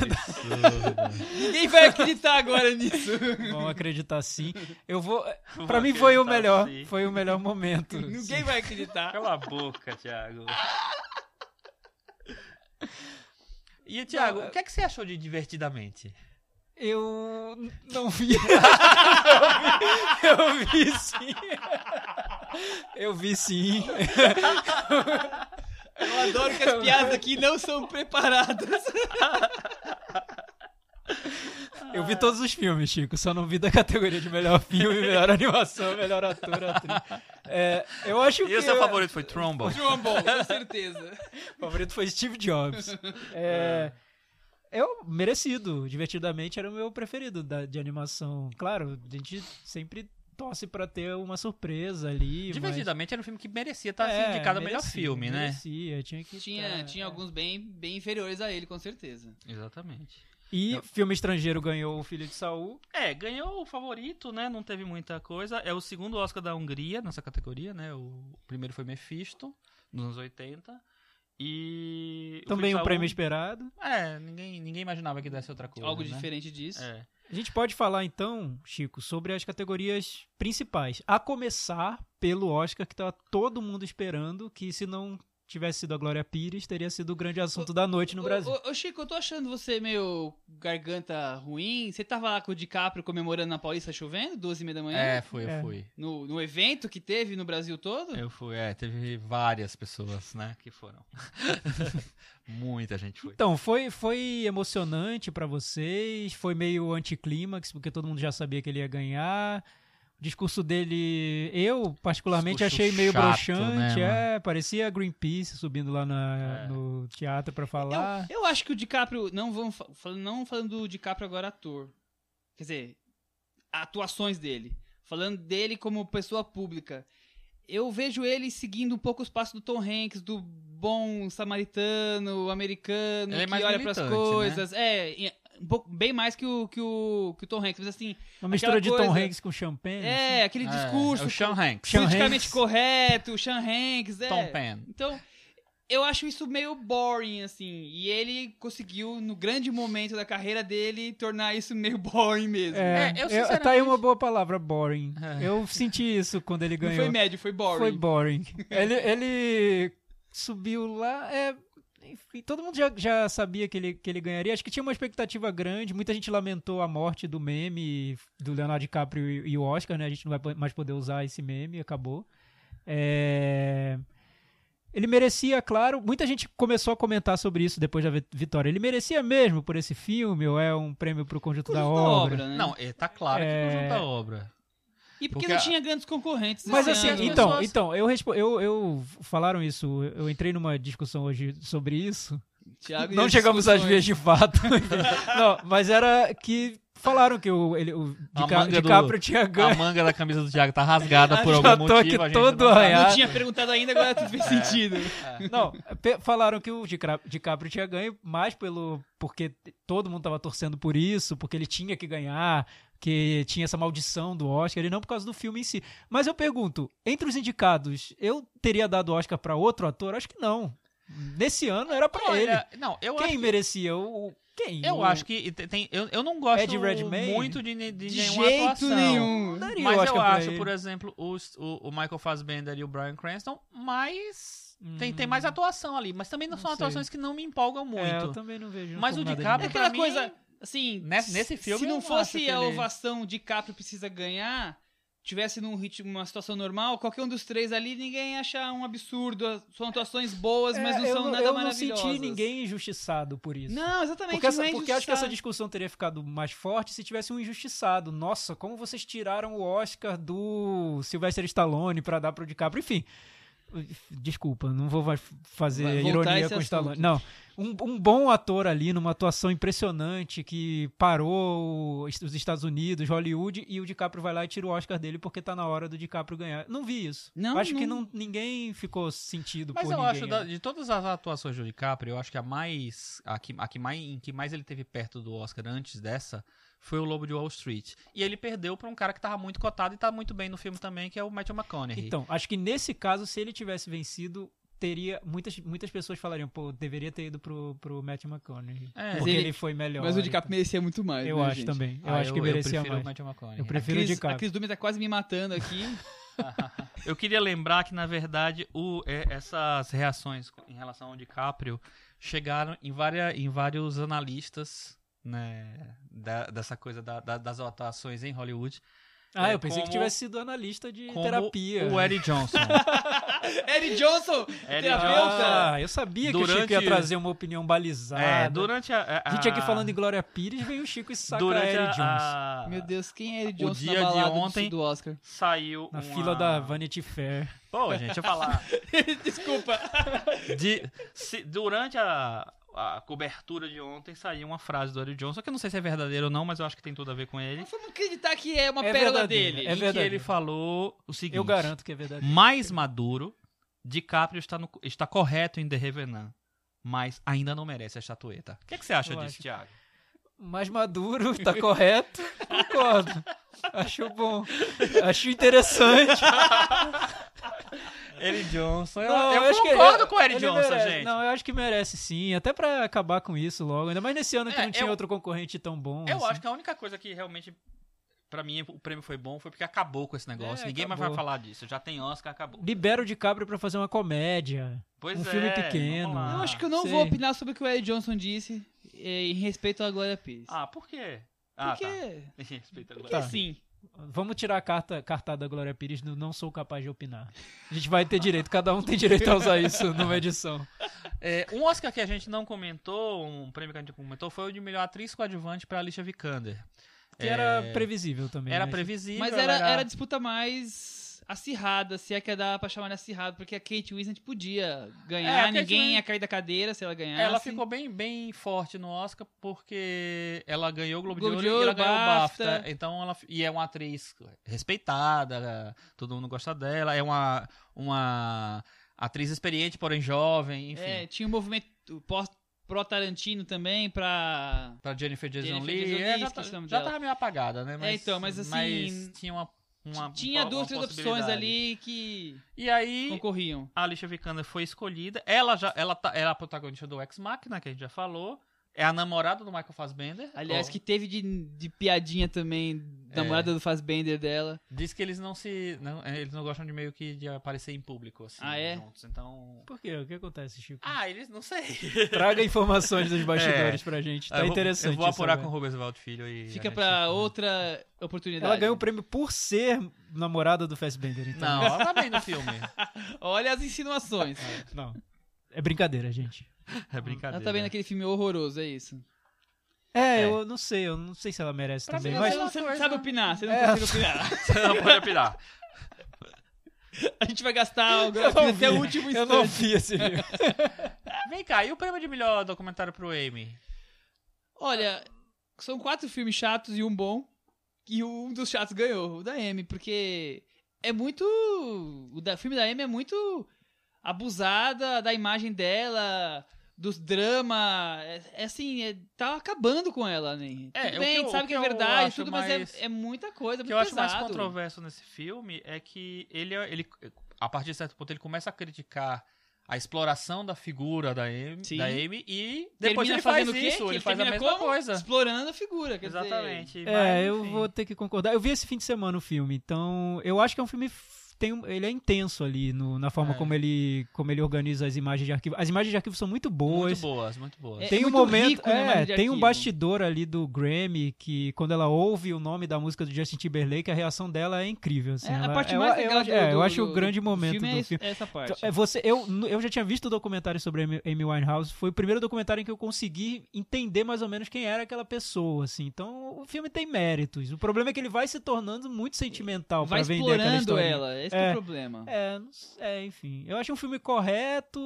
Ninguém vai acreditar agora nisso. vão acreditar sim. Eu vou. Vou Pra mim foi o melhor. sim. Foi o melhor momento. Ninguém sim. vai acreditar. Cala a boca, Thiago. E, Thiago, Não, o que é que você achou de Divertidamente? Eu não vi. eu vi, eu vi sim. Eu vi sim. Eu adoro que as piadas aqui não são preparadas. Eu vi todos os filmes, Chico. Só não vi da categoria de melhor filme, melhor animação, melhor ator, atriz. É, eu acho que. E o seu favorito foi Trumbo? Trumbo, com certeza. O favorito foi Steve Jobs. É, eu, merecido. Divertidamente era o meu preferido da, de animação. Claro, a gente sempre torce pra ter uma surpresa ali. mas- Divertidamente era um filme que merecia estar É, assim, indicado ao melhor merecia, filme, né? Merecia, tinha que Tinha, tá, tinha é. alguns bem, bem inferiores a ele, com certeza. Exatamente. E filme estrangeiro ganhou o Filho de Saul. É, ganhou o favorito, né? Não teve muita coisa. É o segundo Oscar da Hungria nessa categoria, né? O primeiro foi Mephisto, nos anos 80. E. Também um prêmio esperado. É, ninguém, ninguém imaginava que desse outra coisa. Algo né? diferente disso. É. A gente pode falar então, Chico, sobre as categorias principais. A começar pelo Oscar que tava todo mundo esperando, que se não tivesse sido a Glória Pires, teria sido o grande assunto da noite no Ô, Brasil. Ô, Chico, eu tô achando você meio garganta ruim. Você tava lá com o DiCaprio comemorando na Paulista chovendo, duas e meia da manhã? É, fui, eu É. fui. No, no evento que teve no Brasil todo? Eu fui, é, teve várias pessoas, né, que foram. Muita gente foi. Então, foi, foi emocionante pra vocês, foi meio anticlímax, porque todo mundo já sabia que ele ia ganhar. O discurso dele, eu particularmente Discurso achei meio chato, broxante, né, é, parecia Greenpeace subindo lá na- É. no teatro pra falar. Eu, eu acho que o DiCaprio, não vamos não falando do DiCaprio agora ator, quer dizer, atuações dele, falando dele como pessoa pública, eu vejo ele seguindo um pouco os passos do Tom Hanks, do bom samaritano, americano, Ele é que mais olha pras militante, coisas, é, e- um pouco, bem mais que o, que o, que o Tom Hanks, mas assim, Uma mistura de Tom coisa- Hanks com champagne. é, aquele É, discurso é o Sean Hanks. Politicamente Hanks. correto, Sean Hanks, é. Tom Penn. Então, eu acho isso meio boring, assim. E ele conseguiu, no grande momento da carreira dele, tornar isso meio boring mesmo. É, É, eu sinceramente- tá aí uma boa palavra, boring. É. Eu senti isso quando ele Não ganhou. foi médio, foi boring. Foi boring. ele, ele subiu lá. É, enfim, todo mundo já, já sabia que ele, que ele ganharia. Acho que tinha uma expectativa grande. Muita gente lamentou a morte do meme do Leonardo DiCaprio e, e o Oscar, né? A gente não vai mais poder usar esse meme, acabou. É, Ele merecia, claro. Muita gente começou a comentar sobre isso depois da vi- vitória. Ele merecia mesmo por esse filme ou é um prêmio pro conjunto da Conjunto da obra? né? Não, é, tá claro É. que conjunto da obra. E porque, porque não a- tinha grandes concorrentes. Mas assim, ano. então, pessoas- então eu, respo- eu eu falaram isso, eu entrei numa discussão hoje sobre isso. Thiago Não chegamos às vias de fato. não, mas era que falaram que o, ele, o A Dica- manga do- DiCaprio tinha A ganho. manga da camisa do Thiago tá rasgada por algum motivo. aqui a gente todo não arranhado. Não tinha perguntado ainda, agora tudo fez sentido. Não, pe- falaram que o DiCaprio tinha ganho mais pelo porque todo mundo tava torcendo por isso, porque ele tinha que ganhar, que tinha essa maldição do Oscar, e não por causa do filme em si. Mas eu pergunto, entre os indicados, eu teria dado o Oscar pra outro ator? Acho que não. Nesse ano era pra ele. Não, eu Quem acho merecia? O- quem? Eu O- acho que te- tem. Eu, eu não gosto Ed Redmayne? muito de, de, De nenhuma jeito atuação. nenhum. Daria o Mas eu acho, ele. por exemplo, os- o, o Michael Fassbender e o Bryan Cranston mais. Tem, Hum. tem mais atuação ali, mas também não, Não são sei. atuações que não me empolgam É, eu muito. também não vejo. Mas o DiCaprio- É aquela pra coisa, mim, assim, nesse- nesse filme se eu não não fosse acho a ele- ovação de Caprio precisa ganhar, tivesse num ritmo, uma situação normal, qualquer um dos três ali, ninguém ia achar um absurdo. São atuações boas, mas É, não eu são nada eu não maravilhosas. senti ninguém injustiçado por isso. Não, exatamente. Porque, essa- é porque acho que essa discussão teria ficado mais forte se tivesse um injustiçado. Nossa, como vocês tiraram o Oscar do Sylvester Stallone pra dar pro DiCaprio? Enfim, desculpa, não vou mais fazer Vai ironia com o Stallone. Não, um, um bom ator ali numa atuação impressionante que parou os os Estados Unidos, Hollywood e o DiCaprio vai lá e tira o Oscar dele porque tá na hora do DiCaprio ganhar. Não vi isso. Não, acho que não- não, ninguém ficou sentido Mas por eu acho, da- ali. de todas as atuações do DiCaprio, eu acho que a mais. A que, a que mais em que mais ele teve perto do Oscar antes dessa foi o Lobo de Wall Street. E ele perdeu pra um cara que tava muito cotado e tá muito bem no filme também, que é o Matthew McConaughey. Então, acho que nesse caso, se ele tivesse vencido, teria. Muitas, muitas pessoas falariam, pô, deveria ter ido pro, pro Matt McConaughey. É. porque ele, ele- foi melhor. Mas o DiCaprio tal. merecia muito mais. Eu né, acho gente? também. Eu Ah, acho que merecia eu prefiro mais. o McConaughey. Eu A prefiro o Cris, a DiCaprio. Cris Dume tá quase me matando aqui. Eu queria lembrar que, na verdade, o, é, essas reações em relação ao DiCaprio chegaram em, várias, em vários analistas né, da- dessa coisa da- da- das atuações em Hollywood. Ah, É, eu pensei que como- tivesse sido analista de Como terapia. o Eddie Johnson. Eric Johnson, terapeuta. Ah, eu sabia que o Durante- Chico ia trazer uma opinião balizada. é, durante a, a, A gente aqui falando em Glória Pires, vem o Chico e saca durante Eric a- Jones. a- Meu Deus, quem é Eric O Johnson dia na de ontem- do Oscar? saiu Na uma- fila da Vanity Fair. Pô, gente, deixa eu falar. Desculpa. De- se- durante a, a cobertura de ontem saiu uma frase do Eddie Johnson, que eu não sei se é verdadeira ou não, mas eu acho que tem tudo a ver com ele. Vamos acreditar que é uma É pérola dele. é em que verdade. ele falou o seguinte: Eu garanto que é verdade. mais maduro, DiCaprio está, no- está correto em The Revenant, mas ainda não merece a estatueta. O que, é que você acha Eu disso, acho. Thiago? Mais maduro, tá correto. Concordo. Acho bom. Acho interessante. Eddie Johnson, eu, Não, eu acho que concordo ele- com o Eddie ele Johnson, merece. gente. Não, eu acho que merece sim. Até pra acabar com isso logo. Ainda mais nesse ano que É, não tinha eu- outro concorrente tão bom. eu assim. acho que a única coisa que realmente pra mim o prêmio foi bom foi porque acabou com esse negócio. É, Ninguém mais acabou. vai falar disso. Já tem Oscar, acabou. Libera o DiCaprio pra fazer uma comédia. Pois um é, filme pequeno. Eu acho que eu não sei. vou opinar sobre o que o Eric Johnson disse eh, em respeito à Glória Pires. Ah, por quê? Ah, porque, tá. Respeita porque agora. Tá. sim. Vamos tirar a carta cartada da Glória Pires do não sou capaz de opinar. A gente vai ter direito, cada um tem direito a usar isso numa edição. É, um Oscar que a gente não comentou, um prêmio que a gente não comentou, foi o de melhor atriz coadjuvante pra Alicia Vikander. Que É, era previsível também. Era né? previsível. Mas era, era a disputa mais acirrada, se é que dá pra chamar de acirrada, porque a Kate Winslet podia É, ganhar, Kate ninguém Winslet- ia cair da cadeira se ela ganhasse. Ela ficou bem, bem forte no Oscar porque ela ganhou o Globo, Globo de de Ouro, e ela Ouro, ganhou o BAFTA. Então ela, e é uma atriz respeitada, todo mundo gosta dela. É uma, uma atriz experiente, porém jovem, enfim. É, tinha um movimento pós- pró-Tarantino também pra... Pra Jennifer Jason Jennifer Lee, Jason é, Leigh, já, tá- já dela. tava meio apagada, né? Mas, então, mas assim, mas tinha uma, uma tinha uma duas, três opções ali que E aí, concorriam. a Alicia Vikander foi escolhida. Ela já ela tá, ela é a protagonista do Ex Machina, que a gente já falou. É a namorada do Michael Fassbender. Aliás, Oh, que teve de, de piadinha também, É. namorada do Fassbender dela. Diz que eles não se. Não, é, eles não gostam de meio que de aparecer em público, assim, Ah, é? juntos. Então. Por quê? O que acontece, Chico? Ah, eles não sei. Traga informações dos bastidores pra gente. Tá Eu vou- interessante Eu vou apurar com o Rubens Valdo Filho e. Fica gente- pra outra oportunidade. Ela ganhou o prêmio por ser namorada do Fassbender, então. Não, ela tá bem no filme. Olha as insinuações. Não. É brincadeira, gente. É brincadeira. Ela tá vendo aquele filme horroroso, é isso. É, É. eu não sei, eu não sei se ela merece Pra também, mas você não, sabe opinar, você não É. consegue opinar. Você não pode opinar. A gente vai gastar o não até o último eu não instante. vi esse filme. Vem cá, e o prêmio de melhor documentário pro Amy? Olha, são quatro filmes chatos e um bom. E um dos chatos ganhou, o da Amy, porque é muito. O da, filme da Amy é muito abusada da imagem dela, dos drama. É, é assim, é- tá acabando com ela, né? É, Tudo o bem, que a gente eu- sabe o que é que eu verdade, tudo, mas mais- é, é muita coisa, O muito que eu acho mais pesado. controverso nesse filme é que ele, ele, a partir de certo ponto, ele começa a criticar a exploração da figura da Amy, Sim. da Amy e depois Termina ele faz fazendo o quê? isso, Que ele faz a mesma como? coisa. Explorando a figura, quer dizer, Exatamente. É, mas, eu vou ter que concordar. Eu vi esse fim de semana o filme, então eu acho que é um filme tem um- ele é intenso ali no- na forma É. como ele como ele organiza as imagens de arquivo. As imagens de arquivo são muito boas. Muito boas, muito boas. É, Tem um momento, rico na é, tem um bastidor ali do Grammy que quando ela ouve o nome da música do Justin Timberlake, a reação dela é incrível. Assim, É, a ela- parte eu- mais eu, legal acho- do, é, eu do- acho o do- grande do momento filme do é, filme. é essa parte. Então, é, você, eu, eu já tinha visto o documentário sobre a Amy- Winehouse. Foi o primeiro documentário em que eu consegui entender mais ou menos quem era aquela pessoa, assim. Então, o filme tem méritos. O problema é que ele vai se tornando muito sentimental Vai pra vender aquela explorando história. ela, esse é É. o problema. É, não s- é, enfim. Eu acho um filme correto,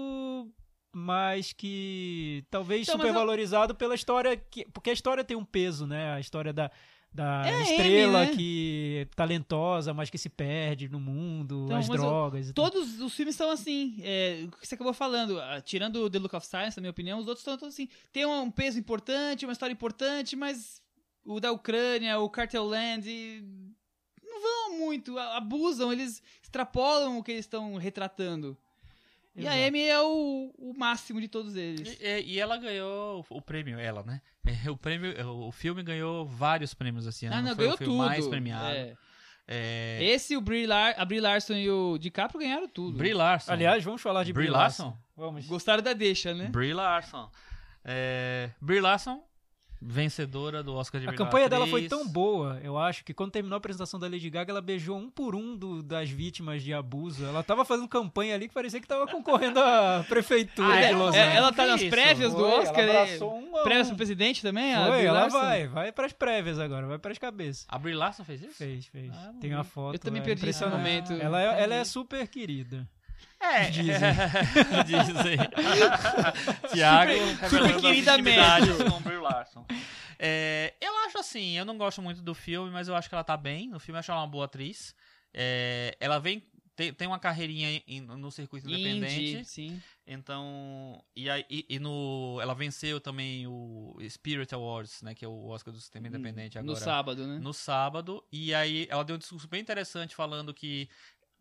mas que talvez Então, mas eu- supervalorizado pela história. Que, porque a história tem um peso, né? A história da, da É estrela né? que é talentosa, mas que se perde no mundo, Então, as eu- drogas. e tal. Todos os filmes são assim, é, o que você acabou falando, ah, tirando o The Look of Silence, na minha opinião, os outros estão todos assim. Tem um peso importante, uma história importante, mas o da Ucrânia, o Cartel Land, não vão muito, a- abusam, eles extrapolam o que eles estão retratando. E a Exato. Amy é o, o máximo de todos eles. E, e- ela ganhou o prêmio, ela, né? O prêmio, o filme ganhou vários prêmios ano. Ah, não, foi ganhou o filme tudo. mais premiado. É. É, Esse, o Brie Lar a Brie Larson e o DiCaprio ganharam tudo. Brie Larson. Aliás, vamos falar de Brie Brie Larson. Larson? Vamos. Gostaram da deixa, né? Brie Larson. É, Brie Larson, vencedora do Oscar de A melhor campanha dela foi atriz. tão boa, eu acho, que quando terminou a apresentação da Lady Gaga, ela beijou um por um do- das vítimas de abuso. Ela tava fazendo campanha ali que parecia que tava concorrendo à prefeitura Ah, de? Los É, Angeles. ela tá nas prévias do Foi, Oscar. ela abraçou um a Prévias um. pro presidente também? Foi, ela Larson? vai, vai pras prévias agora, vai pras cabeças. A Brie Larson fez isso? Fez, fez. Ah, Tem uma foto. Eu também é perdi esse momento. Ela é, ela é super querida. É, Dizem. dizem. Tiago, super querida intimidades com Brie Larson. É, eu acho assim, eu não gosto muito do filme, mas eu acho que ela tá bem. No filme eu acho ela uma boa atriz. É, ela vem tem, tem uma carreirinha em- no circuito independente. Indie, sim. Então, e, aí, e, e no, ela venceu também o Spirit Awards, né, que é o Oscar do sistema independente agora. No sábado, né? no sábado. E aí ela deu um discurso bem interessante falando que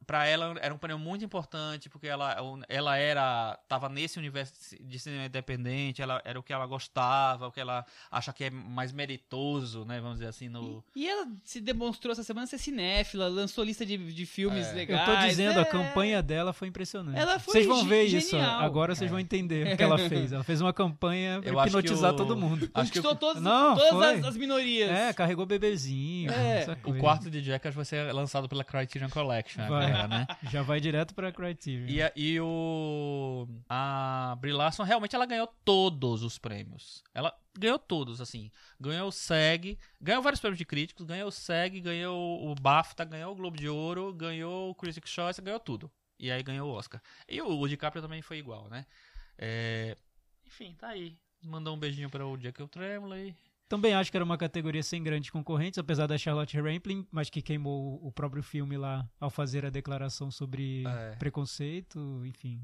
pra ela era um prêmio muito importante, porque ela, ela era. tava nesse universo de cinema independente, ela era o que ela gostava, o que ela acha que é mais meritoso, né? Vamos dizer assim, no. E, e ela se demonstrou essa semana ser cinéfila, lançou lista de, de filmes É. legais. Eu tô dizendo, é... a campanha dela foi impressionante. Ela foi Vocês vão ver isso. genial. Agora vocês vão entender o que ela fez. Ela fez uma campanha pra Eu hipnotizar o- todo mundo. Acho que Conquistou o, todas, Não, todas as, as minorias. É, carregou bebezinho. É. essa o quarto de Jackass vai ser lançado pela Criterion Collection Vai. Agora, né? Já vai direto pra Criterion. E, a- e o. A Brie Larson realmente ela ganhou todos os prêmios. Ela ganhou todos, assim. Ganhou o SEG, ganhou vários prêmios de críticos, ganhou o SEG, ganhou o BAFTA, ganhou o Globo de Ouro, ganhou o Critics' Choice, ganhou tudo. E aí ganhou o Oscar. E o, o DiCaprio também foi igual, né? É, Enfim, tá aí. Mandou um beijinho para o Jack Tremblay. Também acho que era uma categoria sem grandes concorrentes, apesar da Charlotte Rampling, mas que queimou o próprio filme lá ao fazer a declaração sobre É. preconceito, enfim.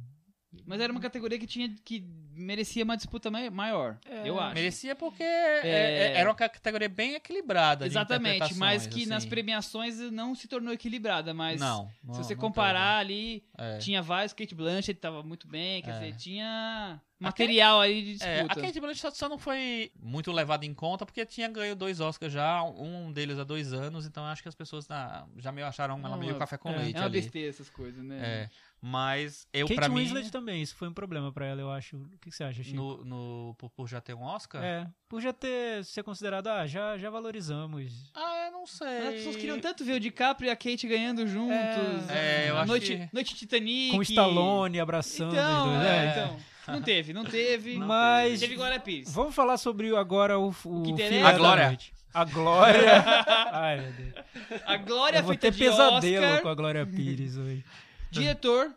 Mas era uma categoria que tinha que merecia uma disputa mai- maior, eu acho. Merecia porque é- é- era uma categoria bem equilibrada. de Exatamente, mas que interpretações, nas assim. premiações não se tornou equilibrada, mas Não, se não- você não comparar ali, teve. É. tinha vários, Kate Blanchett tava muito bem, quer É. dizer, tinha material aí de É, a disputa. Kate Blanchett só- não foi muito levada em conta porque tinha ganho dois Oscars já, um deles há dois anos, então eu acho que as pessoas ah, já meio acharam ela Não, meio café com é, leite é uma ali. besteira essas coisas, né? É, mas eu Kate pra mim Winslet também, isso foi um problema pra ela, eu acho. O que que você acha, Chico? no, no- por, por já ter um Oscar. É, por já ter ser considerado, ah, já, já valorizamos. Ah, eu não sei. As pessoas queriam tanto ver o DiCaprio e a Kate ganhando juntos. É, eu a acho noite, que- noite Titanic. Com o Stallone abraçando Então, os dois. é, É. então. Não teve, não teve. Mas Teve Glória Pires. vamos falar sobre agora o, o, que interessa. filme A Glória. noite. A Glória. Ai, meu Deus. A Glória Eu vou feita ter de pesadelo Oscar, com a Glória Pires hoje. Diretor.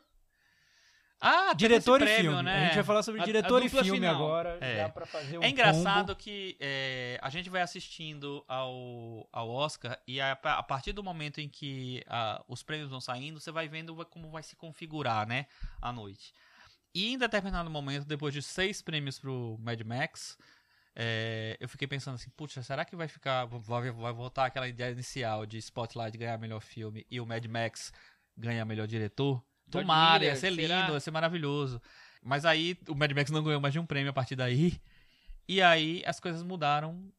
Ah, Diretor e prêmio, filme. né? A gente vai falar sobre A- a diretor e dupla filme final. agora. É. Dá pra fazer um É engraçado combo. que é, a gente vai assistindo ao, ao Oscar e a, a partir do momento em que ah, os prêmios vão saindo, você vai vendo como vai se configurar, né, a noite. E em determinado momento, depois de seis prêmios pro Mad Max, é, eu fiquei pensando assim, puxa, será que vai ficar, vai, vai voltar aquela ideia inicial de Spotlight ganhar melhor filme e o Mad Max ganhar melhor diretor? Tomara, ia ser lindo, será? ia ser maravilhoso. Mas aí o Mad Max não ganhou mais de um prêmio a partir daí. E aí as coisas mudaram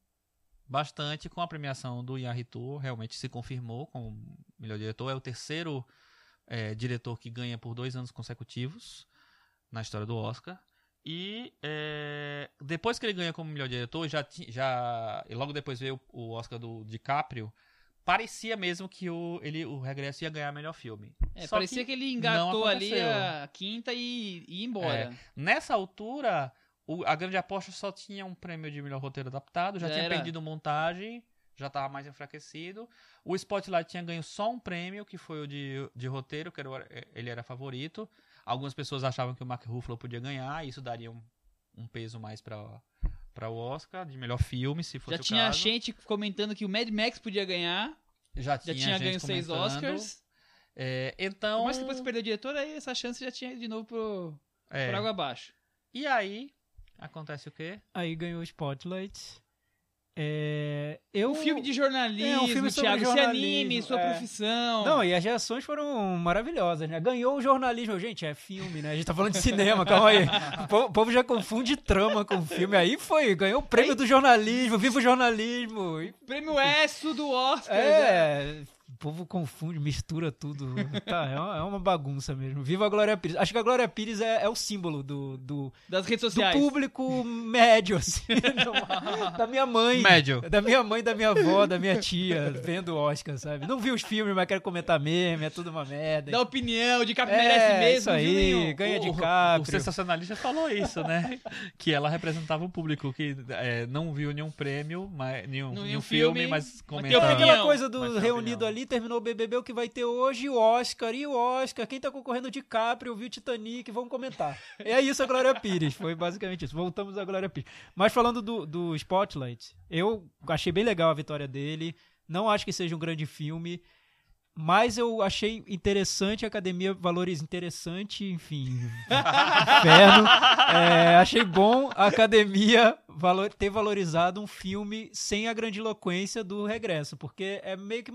bastante com a premiação do Ian Ritu. Realmente se confirmou como melhor diretor. É o terceiro é, diretor que ganha por dois anos consecutivos na história do Oscar. E é, depois que ele ganha como melhor diretor, já, já e logo depois veio o Oscar do DiCaprio, parecia mesmo que o, ele, o Regresso ia ganhar melhor filme. É, Só parecia que, ele engatou ali a quinta e e ia embora. Nessa altura, o- a grande aposta só tinha um prêmio de melhor roteiro adaptado, já, Já tinha era. perdido montagem, já estava mais enfraquecido. O Spotlight tinha ganho só um prêmio, que foi o de, de roteiro, que era, ele era favorito. Algumas pessoas achavam que o Mark Ruffalo podia ganhar, e isso daria um, um peso mais para para o Oscar de melhor filme, se fosse Já o tinha caso. gente comentando que o Mad Max podia ganhar. já Já tinha, tinha gente ganho seis. Oscars. É, então, Por mais que depois que perdeu o diretor, aí essa chance já tinha ido de novo pro, é, por água abaixo. e aí acontece o quê? Aí ganhou o Spotlight. É, eu... Um filme de jornalismo, É, um filme Thiago, se jornalismo, anime, sua é. profissão. Não, e as reações foram maravilhosas, né? Ganhou o jornalismo. Gente, é filme, né? A gente tá falando de cinema, calma aí. O povo, o povo já confunde trama com filme. Aí foi, ganhou o prêmio do jornalismo, viva o jornalismo. Prêmio ESSO do Oscar. né? O povo confunde, mistura tudo. Tá, é uma, é uma bagunça mesmo. Viva a Glória Pires. Acho que a Glória Pires é, é o símbolo do, do, Das redes do sociais. público médio, assim. do- da minha mãe. Médio. Da minha mãe, da minha avó, da minha tia, vendo o Oscar, sabe? Não vi os filmes, mas quero comentar meme, é tudo uma merda. Da opinião, de que é, merece mesmo. isso aí, ganha de O- O sensacionalista falou isso, né? que ela representava um público que é, não viu nenhum prêmio, mas, nenhum, Nenhum nenhum filme, filme, mas tem comentava. opinião. aquela coisa do tem reunido opinião. Terminou o BBB, o que vai ter hoje, o Oscar, e o Oscar, quem tá concorrendo de Caprio, viu Titanic, vamos comentar. É isso a Glória Pires, foi basicamente isso. Voltamos à Glória Pires. Mas falando do, do Spotlight, eu achei bem legal a vitória dele, não acho que seja um grande filme, mas eu achei interessante a academia valoriza interessante, enfim, inferno. É, achei bom a academia valor- ter valorizado um filme sem a grandiloquência do regresso, porque é meio que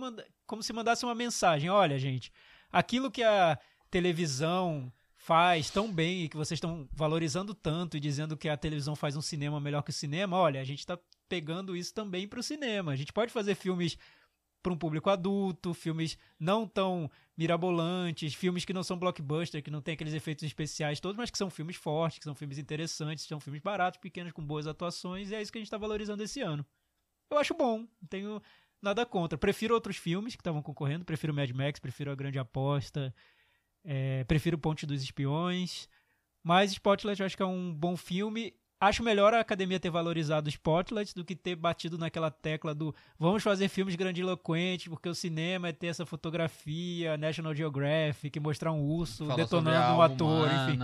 como se mandasse uma mensagem: olha, gente, aquilo que a televisão faz tão bem e que vocês estão valorizando tanto e dizendo que a televisão faz um cinema melhor que o cinema, olha, a gente está pegando isso também para o cinema. A gente pode fazer filmes para um público adulto, filmes não tão mirabolantes, filmes que não são blockbuster, que não tem aqueles efeitos especiais todos, mas que são filmes fortes, que são filmes interessantes, são filmes baratos, pequenos, com boas atuações, e é isso que a gente está valorizando esse ano. Eu acho bom, tenho nada contra. Prefiro outros filmes que estavam concorrendo, prefiro Mad Max, prefiro A Grande Aposta, é, prefiro Ponte dos Espiões, mas Spotlight eu acho que é um bom filme Acho melhor a academia ter valorizado o Spotlight do que ter batido naquela tecla do vamos fazer filmes grandiloquentes, porque o cinema é ter essa fotografia, National Geographic, mostrar um urso Fala detonando um ator, enfim.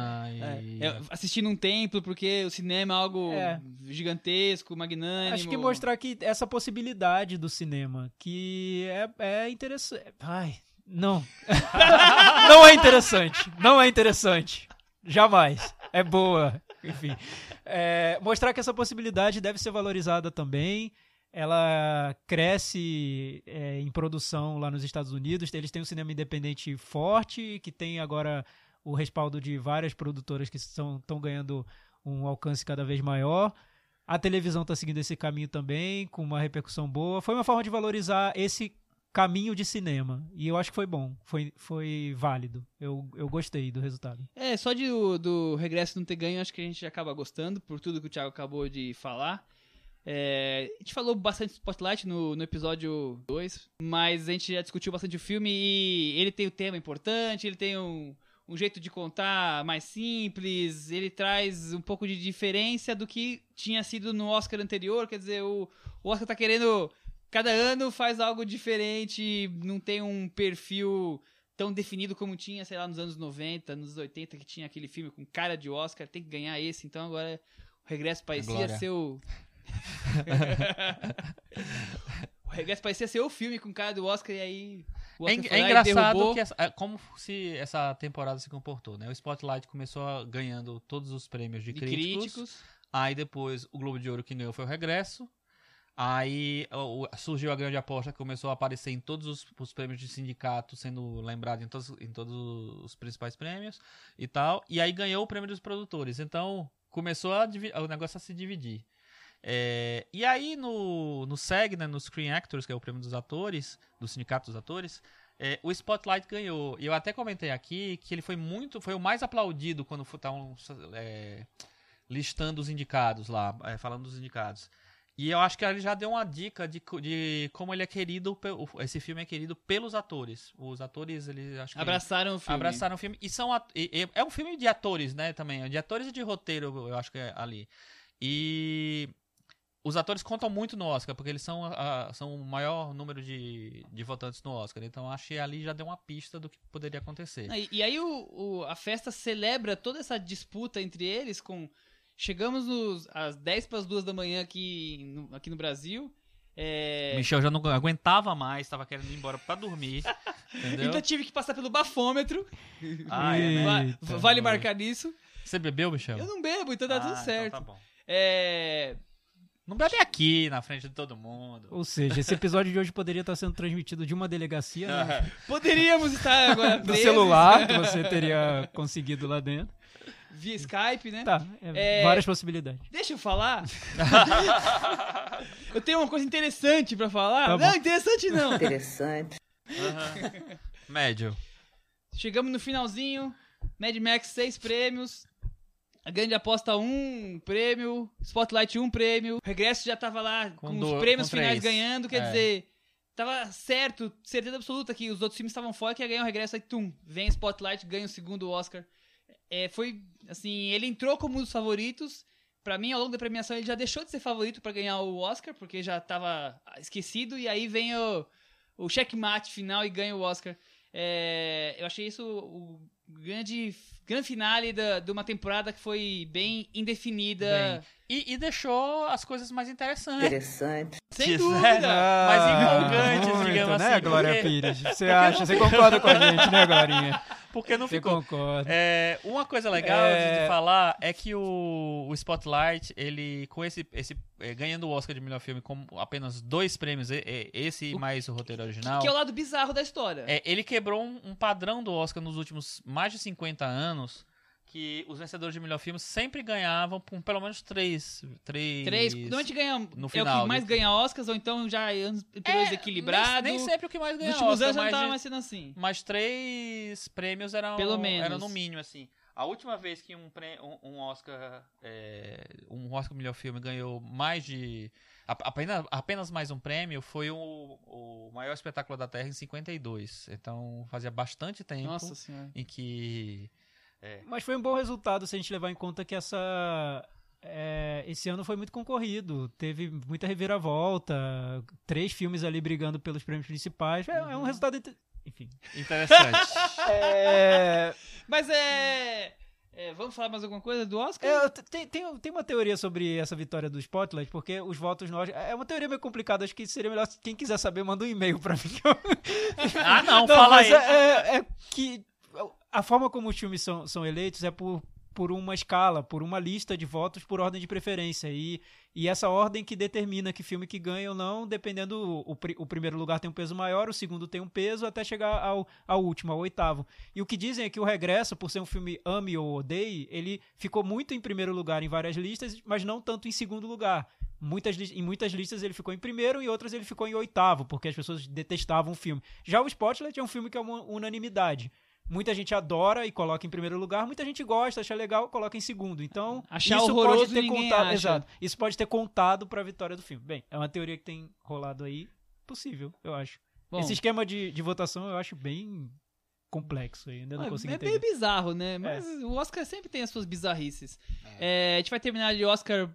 E... É, assistir num templo, porque o cinema é algo É. gigantesco, magnânimo. Acho que mostrar que essa possibilidade do cinema, que é, é interessante. Ai, não. não é interessante. Não é interessante. Jamais. É boa. Enfim. É, mostrar que essa possibilidade deve ser valorizada também. Ela cresce é, em produção lá nos Estados Unidos. Eles têm um cinema independente forte, que tem agora o respaldo de várias produtoras que estão ganhando um alcance cada vez maior. A televisão está seguindo esse caminho também, com uma repercussão boa. Foi uma forma de valorizar esse caminho de cinema. E eu acho que foi bom, foi, foi válido. Eu, eu gostei do resultado. É, só de, do regresso não ter ganho, acho que a gente acaba gostando, por tudo que o Thiago acabou de falar. É, a gente falou bastante Spotlight no, no episódio 2, mas a gente já discutiu bastante o filme e ele tem o tema importante, ele tem um, um jeito de contar mais simples, ele traz um pouco de diferença do que tinha sido no Oscar anterior, quer dizer, o, o Oscar tá querendo. Cada ano faz algo diferente, não tem um perfil tão definido como tinha, sei lá, nos anos 90, nos 80, que tinha aquele filme com cara de Oscar, tem que ganhar esse, então agora o Regresso parecia Glória. ser o... o Regresso parecia ser o filme com cara do Oscar e aí o É, Oscar é e engraçado que essa- é como se essa temporada se comportou, né? O Spotlight começou ganhando todos os prêmios de, de críticos, críticos. Aí depois o Globo de Ouro quem ganhou foi o Regresso. Aí surgiu a grande aposta que começou a aparecer em todos os, os prêmios de sindicato, sendo lembrado em todos, em todos os principais prêmios e tal. E aí ganhou o prêmio dos produtores. Então começou a o negócio a se dividir. É, e aí no, no SEG, né, no Screen Actors, que é o prêmio dos atores, do sindicato dos atores, é, o Spotlight ganhou. E eu até comentei aqui que ele foi muito, foi o mais aplaudido quando estavam é, listando os indicados lá, é, falando dos indicados. E eu acho que ele já deu uma dica de, de como ele é querido, esse filme é querido pelos atores. Os atores, eles acho que Abraçaram o filme. abraçaram o filme. E são e- e- é um filme de atores, né, também. De atores e de roteiro, eu acho que é ali. E os atores contam muito no Oscar, porque eles são, a- são o maior número de, de votantes no Oscar. Então acho que ali já deu uma pista do que poderia acontecer. Ah, E, e aí o, o- a festa celebra toda essa disputa entre eles com... Chegamos nos, às 10 para as 2 da manhã aqui no, aqui no Brasil. É, Michel já não aguentava mais, estava querendo ir embora pra dormir. entendeu? então tive que passar pelo bafômetro. Ah, é, né? Eita, vale mano. marcar nisso. Você bebeu, Michel? Eu não bebo, então tá Ah, tudo então certo. tá bom. É, Não bebe aqui, na frente de todo mundo. Ou seja, esse episódio de hoje poderia estar sendo transmitido de uma delegacia né? Poderíamos estar agora do celular que você teria conseguido lá dentro. Via Skype, né? Tá, é, É. várias possibilidades. Deixa eu falar. eu tenho uma coisa interessante pra falar. Tá não, interessante não. Interessante. Médio. Chegamos no finalzinho. Mad Max, seis prêmios. A grande aposta, um prêmio. Spotlight, um prêmio. O regresso já tava lá com, Com os do- prêmios com finais ganhando. Quer É. dizer, tava certo, certeza absoluta que os outros filmes estavam fora, que ia ganhar o regresso. Aí, tum, vem Spotlight, ganha o segundo Oscar. É, foi, assim, ele entrou como um dos favoritos. Pra mim, ao longo da premiação, ele já deixou de ser favorito pra ganhar o Oscar, porque já tava esquecido. E aí vem o, o checkmate final e ganha o Oscar. É, eu achei isso o grande, grande finale da, de uma temporada que foi bem indefinida. E, e deixou as coisas mais interessantes. Interessante. Sem dúvida! Mas empolgantes, muito, digamos né, assim, Glória porque- Pires? Você acha, você concorda com a gente, né, Glorinha? Porque não Você ficou. concorda. É, uma coisa legal É. de, falar é que o, o Spotlight, ele, com esse, esse é, ganhando o Oscar de melhor filme com apenas dois prêmios, esse e O- mais o roteiro original, Que é o lado bizarro da história. é, ele quebrou um, um padrão do Oscar nos últimos mais de 50 anos, que os vencedores de melhor filme sempre ganhavam com pelo menos três. Três. Três. Normalmente ganha. no é o final, que mais né? ganha Oscars, ou então já é anos É, equilibrado. Nem, nem sempre o que mais Nos ganha últimos Oscar, anos não tava mais sendo assim. Mas três prêmios eram, Pelo menos. eram no mínimo, assim. A última vez que um, prê- um, um Oscar, é, um Oscar melhor filme ganhou mais de apenas, apenas mais um prêmio foi o, o maior espetáculo da Terra em 52. Então fazia bastante tempo Nossa em que Mas foi um bom resultado se a gente levar em conta que essa. é, esse ano foi muito concorrido, teve muita reviravolta, três filmes ali brigando pelos prêmios principais. É, é um resultado. inte- Enfim. interessante. É, Mas é, é, Vamos falar mais alguma coisa do Oscar? É, tem, tem, tem uma teoria sobre essa vitória do Spotlight, porque os votos nós. É uma teoria meio complicada, acho que seria melhor. se Quem quiser saber, manda um e-mail pra mim. ah, não, fala mas aí. É, é- é que a forma como os filmes são, são eleitos é por, por uma escala, por uma lista de votos por ordem de preferência. E, e essa ordem que determina que filme que ganha ou não, dependendo. O, o, pri- o primeiro lugar tem um peso maior, o segundo tem um peso, até chegar ao, ao último, ao oitavo. E o que dizem é que o Regresso, por ser um filme ame ou odeie, ele ficou muito em primeiro lugar em várias listas, mas não tanto em segundo lugar. Muitas, em muitas listas ele ficou em primeiro, em outras ele ficou em oitavo, porque as pessoas detestavam o filme. Já o Spotlight é um filme que é uma unanimidade. Muita gente adora e coloca em primeiro lugar, muita gente gosta, acha legal, coloca em segundo. Então, Achar isso horroroso pode ter contado, acha. exato. Isso pode ter contado para a vitória do filme. Bem, é uma teoria que tem rolado aí, possível, eu acho. Bom, Esse esquema de, de votação eu acho bem complexo aí, ainda não é, consigo é entender. meio bizarro, né? Mas o Oscar sempre tem as suas bizarrices. É, a gente vai terminar de Oscar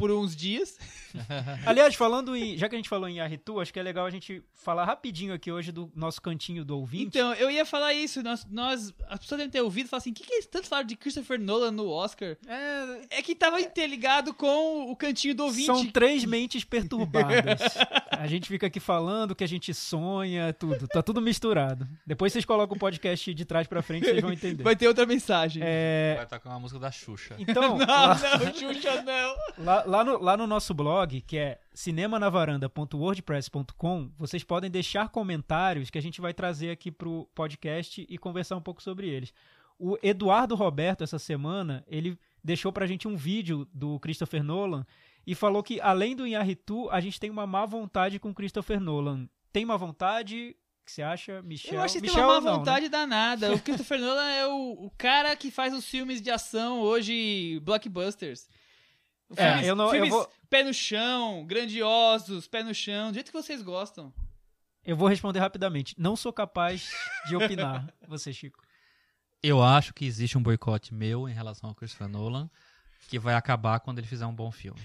por uns dias. Aliás, falando em. Já que a gente falou em Arritu, acho que é legal a gente falar rapidinho aqui hoje do nosso cantinho do ouvinte. Então, eu ia falar isso. Nós, nós as pessoas devem ter ouvido e falar assim: o que, que eles tanto falaram de Christopher Nolan no Oscar? É, É que tava interligado com o cantinho do ouvinte. São três mentes perturbadas. a gente fica aqui falando que a gente sonha, tudo. Tá tudo misturado. Depois vocês colocam o podcast de trás pra frente, vocês vão entender. Vai ter outra mensagem. É, Vai tocar uma música da Xuxa. então, Não, lá, não, Xuxa, não. lá- lá no, lá no nosso blog, que é cinemanavaranda.wordpress.com, vocês podem deixar comentários que a gente vai trazer aqui pro podcast e conversar um pouco sobre eles. O Eduardo Roberto, essa semana, ele deixou pra gente um vídeo do Christopher Nolan e falou que, além do Inharitu, a gente tem uma má vontade com Christopher Nolan. Tem má vontade? O que você acha, Michel? Eu acho que tem Michel uma má não, né? vontade danada. O Christopher Nolan é o, o cara que faz os filmes de ação hoje, blockbusters. É, Filmes, eu não- eu filmes vou- pé no chão, grandiosos, pé no chão, do jeito que vocês gostam. Eu vou responder rapidamente. Não sou capaz de opinar. Você, Chico. Eu acho que existe um boicote meu em relação ao Christopher Nolan que vai acabar quando ele fizer um bom filme.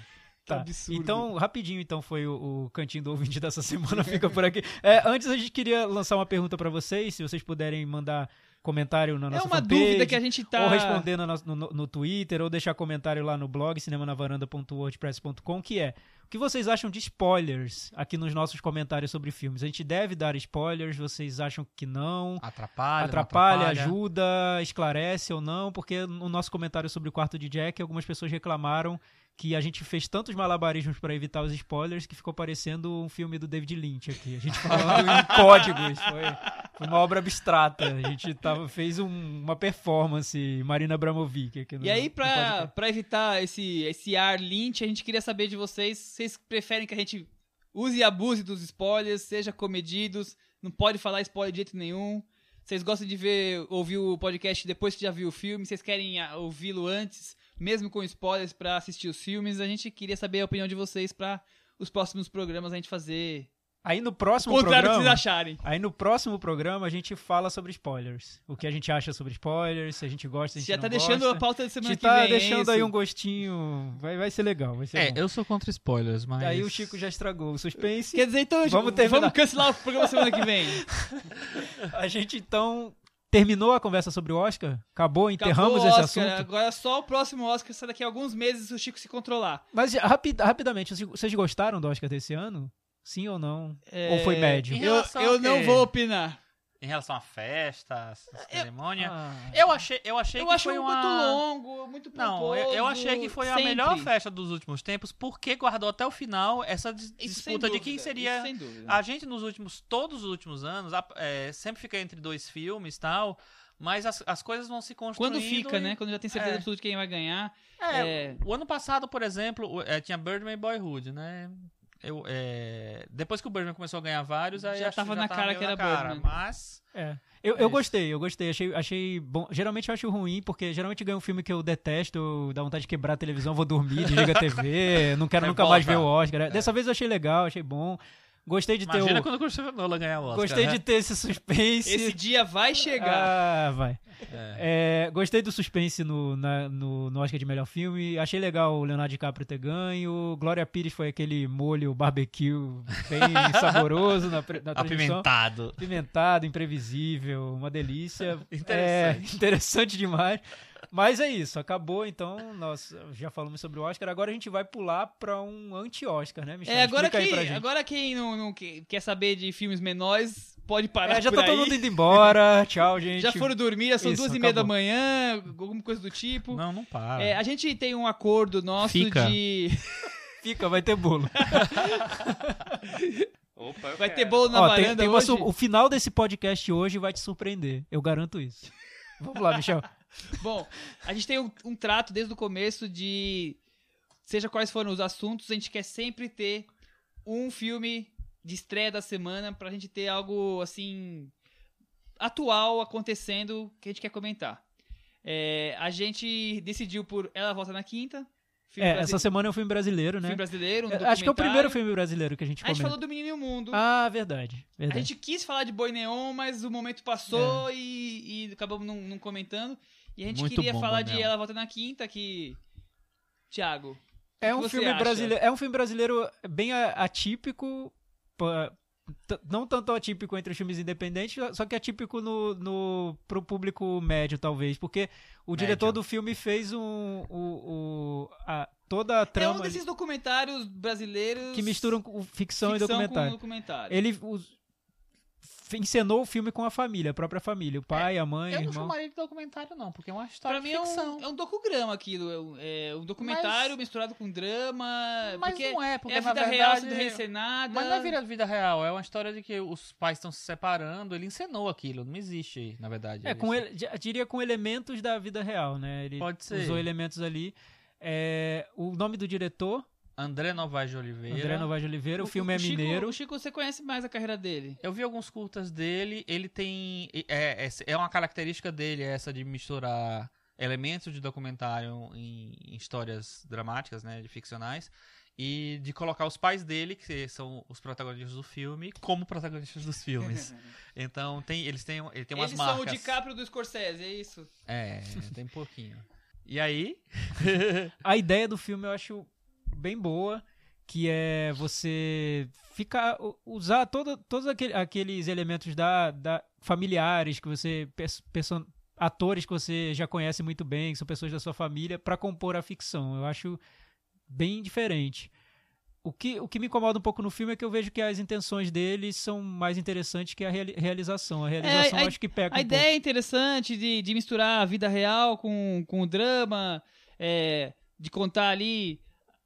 Tá. absurdo. Então, rapidinho, então, foi o, o cantinho do ouvinte dessa semana, fica por aqui. É, antes, a gente queria lançar uma pergunta pra vocês, se vocês puderem mandar comentário na É nossa uma fanpage, dúvida que a gente tá. ou responder no, no, no Twitter, ou deixar comentário lá no blog cinemanavaranda.wordpress.com, que é o que vocês acham de spoilers aqui nos nossos comentários sobre filmes? A gente deve dar spoilers, vocês acham que não? Atrapalha, não atrapalha, atrapalha? ajuda, esclarece ou não, porque no nosso comentário sobre o quarto de Jack, algumas pessoas reclamaram que a gente fez tantos malabarismos para evitar os spoilers que ficou parecendo um filme do David Lynch aqui. A gente falando em códigos, foi uma obra abstrata. A gente tava, fez um- uma performance Marina Abramovic aqui no E aí, pra, pra evitar esse, esse ar lynch, a gente queria saber de vocês, vocês preferem que a gente use e abuse dos spoilers, seja comedidos, não pode falar spoiler de jeito nenhum. Vocês gostam de ver, ouvir o podcast depois que já viu o filme, vocês querem ah, ouvi-lo antes, mesmo com spoilers, pra assistir os filmes. A gente queria saber a opinião de vocês pra os próximos programas a gente fazer Aí no próximo contrário do que programa, vocês acharem. aí no próximo programa a gente fala sobre spoilers. O que a gente acha sobre spoilers, se a gente gosta, se a gente Já não tá gosta. deixando a pauta da A semana que tá vem. é deixando aí isso? um gostinho. Vai, vai ser legal, vai ser É, bom. eu sou contra spoilers, mas. Aí o Chico já estragou o suspense. Quer dizer, então, Vamos terminar. vamos cancelar o programa semana que vem. A gente então terminou a conversa sobre o Oscar? Acabou, enterramos Acabou o esse Oscar, assunto. Agora só o próximo Oscar sai daqui a alguns meses se o Chico se controlar. Mas rapi- rapidamente, vocês gostaram do Oscar desse ano? Sim ou não? É, Ou foi médio? Eu, eu não vou opinar. em relação à festa, à cerimônia. Ah, Eu achei, eu achei Eu que foi muito uma... longo, muito Não, pomposo, eu, eu achei que foi a sempre. melhor festa dos últimos tempos, porque guardou até o final essa dis- Isso disputa de quem seria. isso sem dúvida. A gente nos últimos, todos os últimos anos, a- é, sempre fica entre dois filmes e tal, mas as, as coisas vão se construindo. Quando fica, e- né? Quando já tem certeza É. absoluta de quem vai ganhar. É, É. o ano passado, por exemplo, é, tinha Birdman e Boyhood, né? Eu, é, depois que o Birdman começou a ganhar vários, aí Já tava na cara meio que era cara, Birdman. Mas é. Eu, É eu gostei, eu gostei. Achei, achei bom. Geralmente eu acho ruim, porque geralmente ganha um filme que eu detesto, eu dá vontade de quebrar a televisão, vou dormir, desliga a TV, não quero nunca mais ver Revolta. o Oscar. Dessa vez eu achei legal, achei bom. Gostei de ter imagina o. quando o Christopher Nolan ganhar o Oscar, Gostei né? de ter esse suspense. Esse dia vai chegar. Ah, vai. É. É, gostei do suspense no, na- no, no Oscar de melhor filme. Achei legal o Leonardo DiCaprio ter ganho. Glória Pires foi aquele molho barbecue bem saboroso na, na transmissão. Apimentado. Pimentado, imprevisível, uma delícia. Interessante. É, interessante demais. Mas é isso, acabou então. Nós já falamos sobre o Oscar. Agora a gente vai pular pra um anti-Oscar, né, Michel? É, agora, gente. agora quem não, não que- quer saber de filmes menores, pode parar É, já por tá aí. todo mundo indo embora. Tchau, gente. Já foram dormir, já são Isso, duas e meia da acabou. manhã, alguma coisa do tipo. Não, não para. É, a gente tem um acordo nosso Fica. de. Fica, vai ter bolo. Opa, eu Vai quero. ter bolo na Ó, tem- varanda tem uma hoje. su- o final desse podcast hoje vai te surpreender. Eu garanto isso. Vamos lá, Michel. Bom, a gente tem um, um trato desde o começo de. Seja quais forem os assuntos, a gente quer sempre ter um filme de estreia da semana pra gente ter algo assim. atual acontecendo que a gente quer comentar. É, a gente decidiu por Ela Volta na Quinta. É, essa semana é um filme brasileiro, né? filme brasileiro. Um É, Acho que é o primeiro filme brasileiro que a gente A gente comenta. falou do Menino e o Mundo. Ah, verdade. A verdade. gente quis falar de Boi Neon, mas o momento É. passou e, e acabamos não, não comentando. E a gente Muito queria falar de. Ela Volta na Quinta, que. Tiago. É um filme acha? brasileiro, é um filme brasileiro bem atípico, não tanto atípico entre os filmes independentes, só que atípico no, no pro público médio talvez, porque o Médio. diretor do filme fez um o, o- a, toda a É trama um desses documentários brasileiros que misturam com ficção, e ficção documentário. Com documentário. Ele os- encenou o filme com a família, a própria família, o pai, a mãe, Eu o não irmão. chamaria de documentário, não, porque é uma história Pra mim de é ficção. um, é um docugrama aquilo. É um, é um documentário misturado com drama. Mas porque não é, porque é a na vida verdade... real sendo reencenada. Mas não é vida, vida real, é uma história de que os pais estão se separando, ele encenou aquilo, não existe, na verdade. É, com ele, di- diria com elementos da vida real, né? Ele Pode ser. usou elementos ali. É, o nome do diretor, André Novaes de Oliveira. André Novaes de Oliveira, o, filme é Chico- mineiro. O Chico, você conhece mais a carreira dele. Eu vi alguns curtas dele, ele tem. É, é, é uma característica dele essa de misturar elementos de documentário em, em histórias dramáticas, né? De ficcionais. E de colocar os pais dele, que são os protagonistas do filme, como protagonistas dos filmes. Então tem, eles têm, ele tem umas Eles marcas. são o DiCaprio do Scorsese, é isso? É, tem pouquinho. E aí? A ideia do filme eu acho bem boa, que é você ficar usar todo, todos aquele- aqueles elementos da, da familiares que você pers- person- atores que você já conhece muito bem, que são pessoas da sua família, para compor a ficção. Eu acho bem diferente. O que, o que me incomoda um pouco no filme é que eu vejo que as intenções dele são mais interessantes que a reali- realização. A realização a- eu acho que peca A um ideia é interessante de, de misturar a vida real com, com o drama, é, de contar ali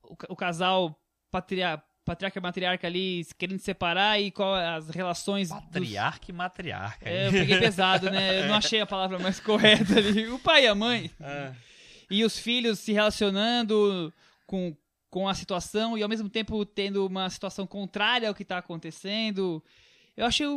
o, o casal patria, patriarca e matriarca ali querendo se separar e qual as relações. dos- Patriarca e matriarca. É, eu peguei pesado, né? Eu não achei a palavra mais correta ali. O pai e a mãe. É. E os filhos se relacionando com, com a situação e ao mesmo tempo tendo uma situação contrária ao que está acontecendo. Eu achei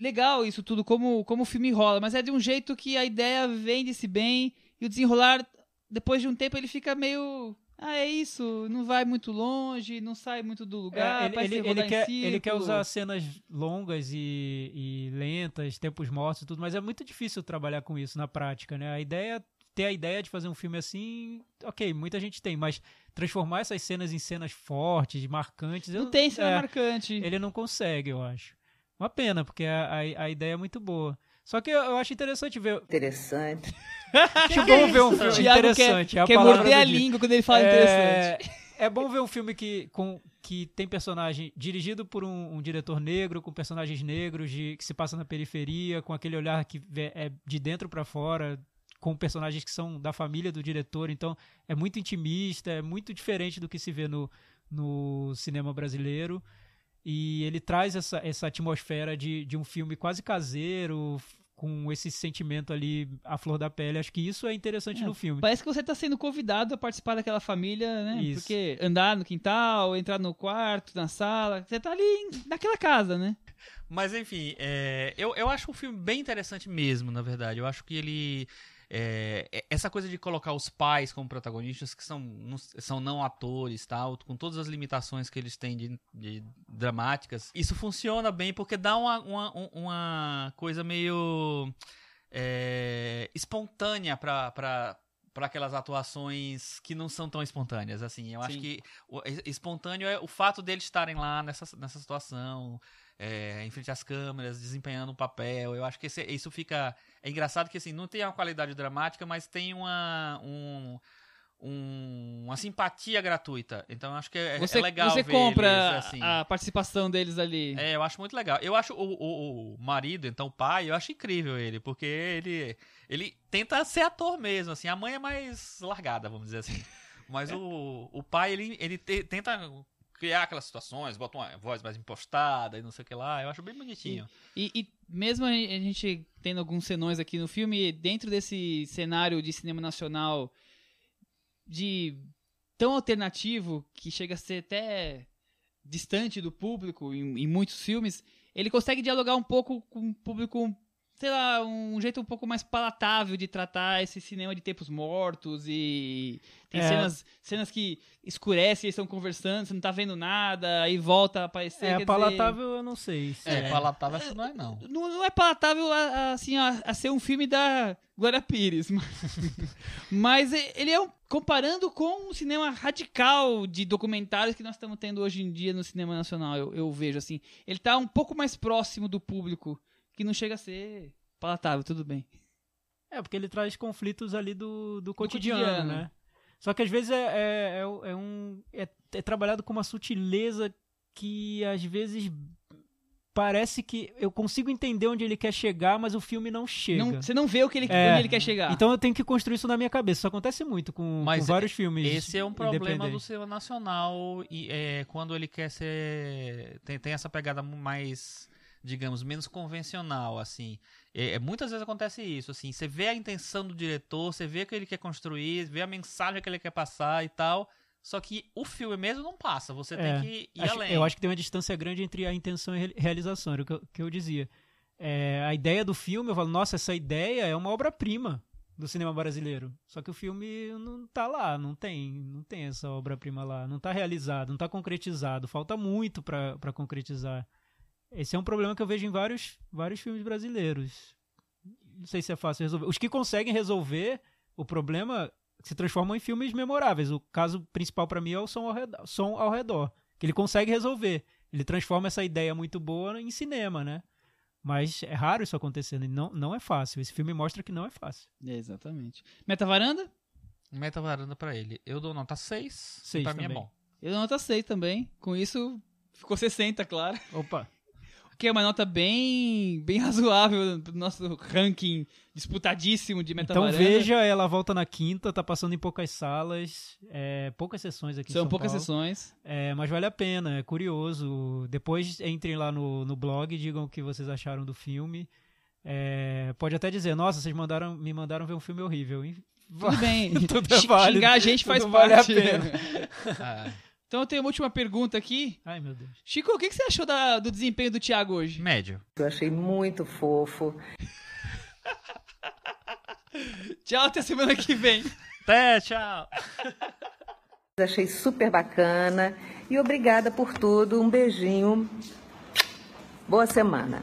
legal isso tudo, como, como o filme rola, mas é de um jeito que a ideia vende-se bem e o desenrolar, depois de um tempo, ele fica meio. Ah, é isso, não vai muito longe, não sai muito do lugar, É, ele, ele, ele quer, ele quer usar cenas longas e, e lentas, tempos mortos e tudo, mas é muito difícil trabalhar com isso na prática, né? A ideia, ter a ideia de fazer um filme assim, ok, muita gente tem, mas transformar essas cenas em cenas fortes, marcantes, eu- Não tem cena é, marcante. ele não consegue, eu acho. Uma pena, porque a, a, a ideia é muito boa. Só que eu, eu acho interessante ver. Interessante. Acho bom ver um filme Thiago interessante. quer, é a quer morder a língua quando ele fala É, interessante. é bom ver um filme que, com, que tem personagem dirigido por um, um diretor negro, com personagens negros, de, que se passa na periferia, com aquele olhar que é de dentro pra fora, com personagens que são da família do diretor. Então, é muito intimista, é muito diferente do que se vê no, no cinema brasileiro. E ele traz essa, essa atmosfera de, de um filme quase caseiro, com esse sentimento ali à flor da pele. Acho que isso é interessante É, no filme. Parece que você tá sendo convidado a participar daquela família, né? Isso. Porque andar no quintal, entrar no quarto, na sala, você tá ali naquela casa, né? Mas enfim, é, eu, eu acho o filme bem interessante mesmo, na verdade. Eu acho que ele. É, é- essa coisa de colocar os pais como protagonistas, que são, não- são não atores, tal, com todas as limitações que eles têm de, de dramáticas, isso funciona bem porque dá uma, uma, um- uma coisa meio é, espontânea pra para aquelas atuações que não são tão espontâneas, assim. Eu acho Sim. que o, es- espontâneo é o fato deles estarem lá nessa, nessa situação, é, em frente às câmeras, desempenhando um papel. Eu acho que esse- isso fica. É engraçado que assim, não tem uma qualidade dramática, mas tem uma. Um, um- uma simpatia gratuita. Então eu acho que é, Você, é legal você ver compra eles, assim. a participação deles ali. É, eu acho muito legal. Eu acho o, o, o marido, então o pai, eu acho incrível ele, porque ele ele tenta ser ator mesmo, assim. A mãe é mais largada, vamos dizer assim. Mas o, o pai, ele, ele te- tenta criar aquelas situações, bota uma voz mais impostada e não sei o que lá. Eu acho bem bonitinho. E, e mesmo a gente tendo alguns senões aqui no filme, dentro desse cenário de cinema nacional de tão alternativo que chega a ser até distante do público em, em muitos filmes, ele consegue dialogar um pouco com o público, sei lá, um jeito um pouco mais palatável de tratar esse cinema de tempos mortos e tem É. cenas, cenas que escurecem, eles estão conversando, você não tá vendo nada, aí volta a aparecer. quer É, dizer- palatável eu não sei. se É, palatável acho que não é, não. não, não é palatável a, a- assim, a, a ser um filme da Glória Pires. Mas, mas e- ele é um, comparando com o cinema radical de documentários que nós estamos tendo hoje em dia no cinema nacional, eu, eu vejo assim. Ele tá um pouco mais próximo do público, que não chega a ser palatável, tudo bem. É, porque ele traz conflitos ali do, do cotidiano, cotidiano. né? Só que às vezes é, é, é, é um. É, é trabalhado com uma sutileza que às vezes parece que eu consigo entender onde ele quer chegar, mas o filme não chega. Não- você não vê o que ele, É. onde ele quer chegar. Então eu tenho que construir isso na minha cabeça. Isso acontece muito com, Mas com vários filmes. Esse é um problema do cinema nacional e é, quando ele quer ser tem, tem essa pegada mais digamos menos convencional assim É, é, muitas vezes acontece isso assim você vê a intenção do diretor você vê o que ele quer construir vê a mensagem que ele quer passar e tal só que o filme mesmo não passa você É. tem que ir Acho- além Eu acho que tem uma distância grande entre a intenção e a re- realização, era o que eu, que eu dizia. É, a ideia do filme, eu falo, nossa, essa ideia é uma obra-prima do cinema brasileiro. Só que o filme não tá lá, não tem, não tem essa obra-prima lá, não tá realizado, não tá concretizado, falta muito pra concretizar. Esse é um problema que eu vejo em vários, vários filmes brasileiros. Não sei se é fácil resolver. Os que conseguem resolver o problema se transformam em filmes memoráveis. O caso principal pra mim é o Som ao Redor, Som ao Redor que ele consegue resolver. Ele transforma essa ideia muito boa em cinema, né? Mas é raro isso acontecendo. e Não, não é fácil. Esse filme mostra que não é fácil. Exatamente. Meta varanda? meta varanda pra ele eu dou nota 6 Seis pra mim é também. bom Eu dou nota 6 também. Com isso, ficou 60, claro. Opa! Que é uma nota bem, bem razoável pro nosso ranking disputadíssimo de Então metavaranda. veja, ela volta na quinta, tá passando em poucas salas, é, poucas sessões aqui São São poucas Paulo. sessões. É, mas vale a pena, é curioso. Depois entrem lá no, no blog e digam o que vocês acharam do filme. É, pode até dizer, nossa, vocês mandaram, me mandaram ver um filme horrível. hein? Tudo bem. Tudo é válido, Xingar a gente faz tudo vale a parte. pena. Ah, então eu tenho uma última pergunta aqui. Ai, meu Deus. Chico, o que, que você achou da- do desempenho do Thiago hoje? médio Eu achei muito fofo. Tchau, até semana que vem. até tchau Achei super bacana. E obrigada por tudo. Um beijinho. Boa semana.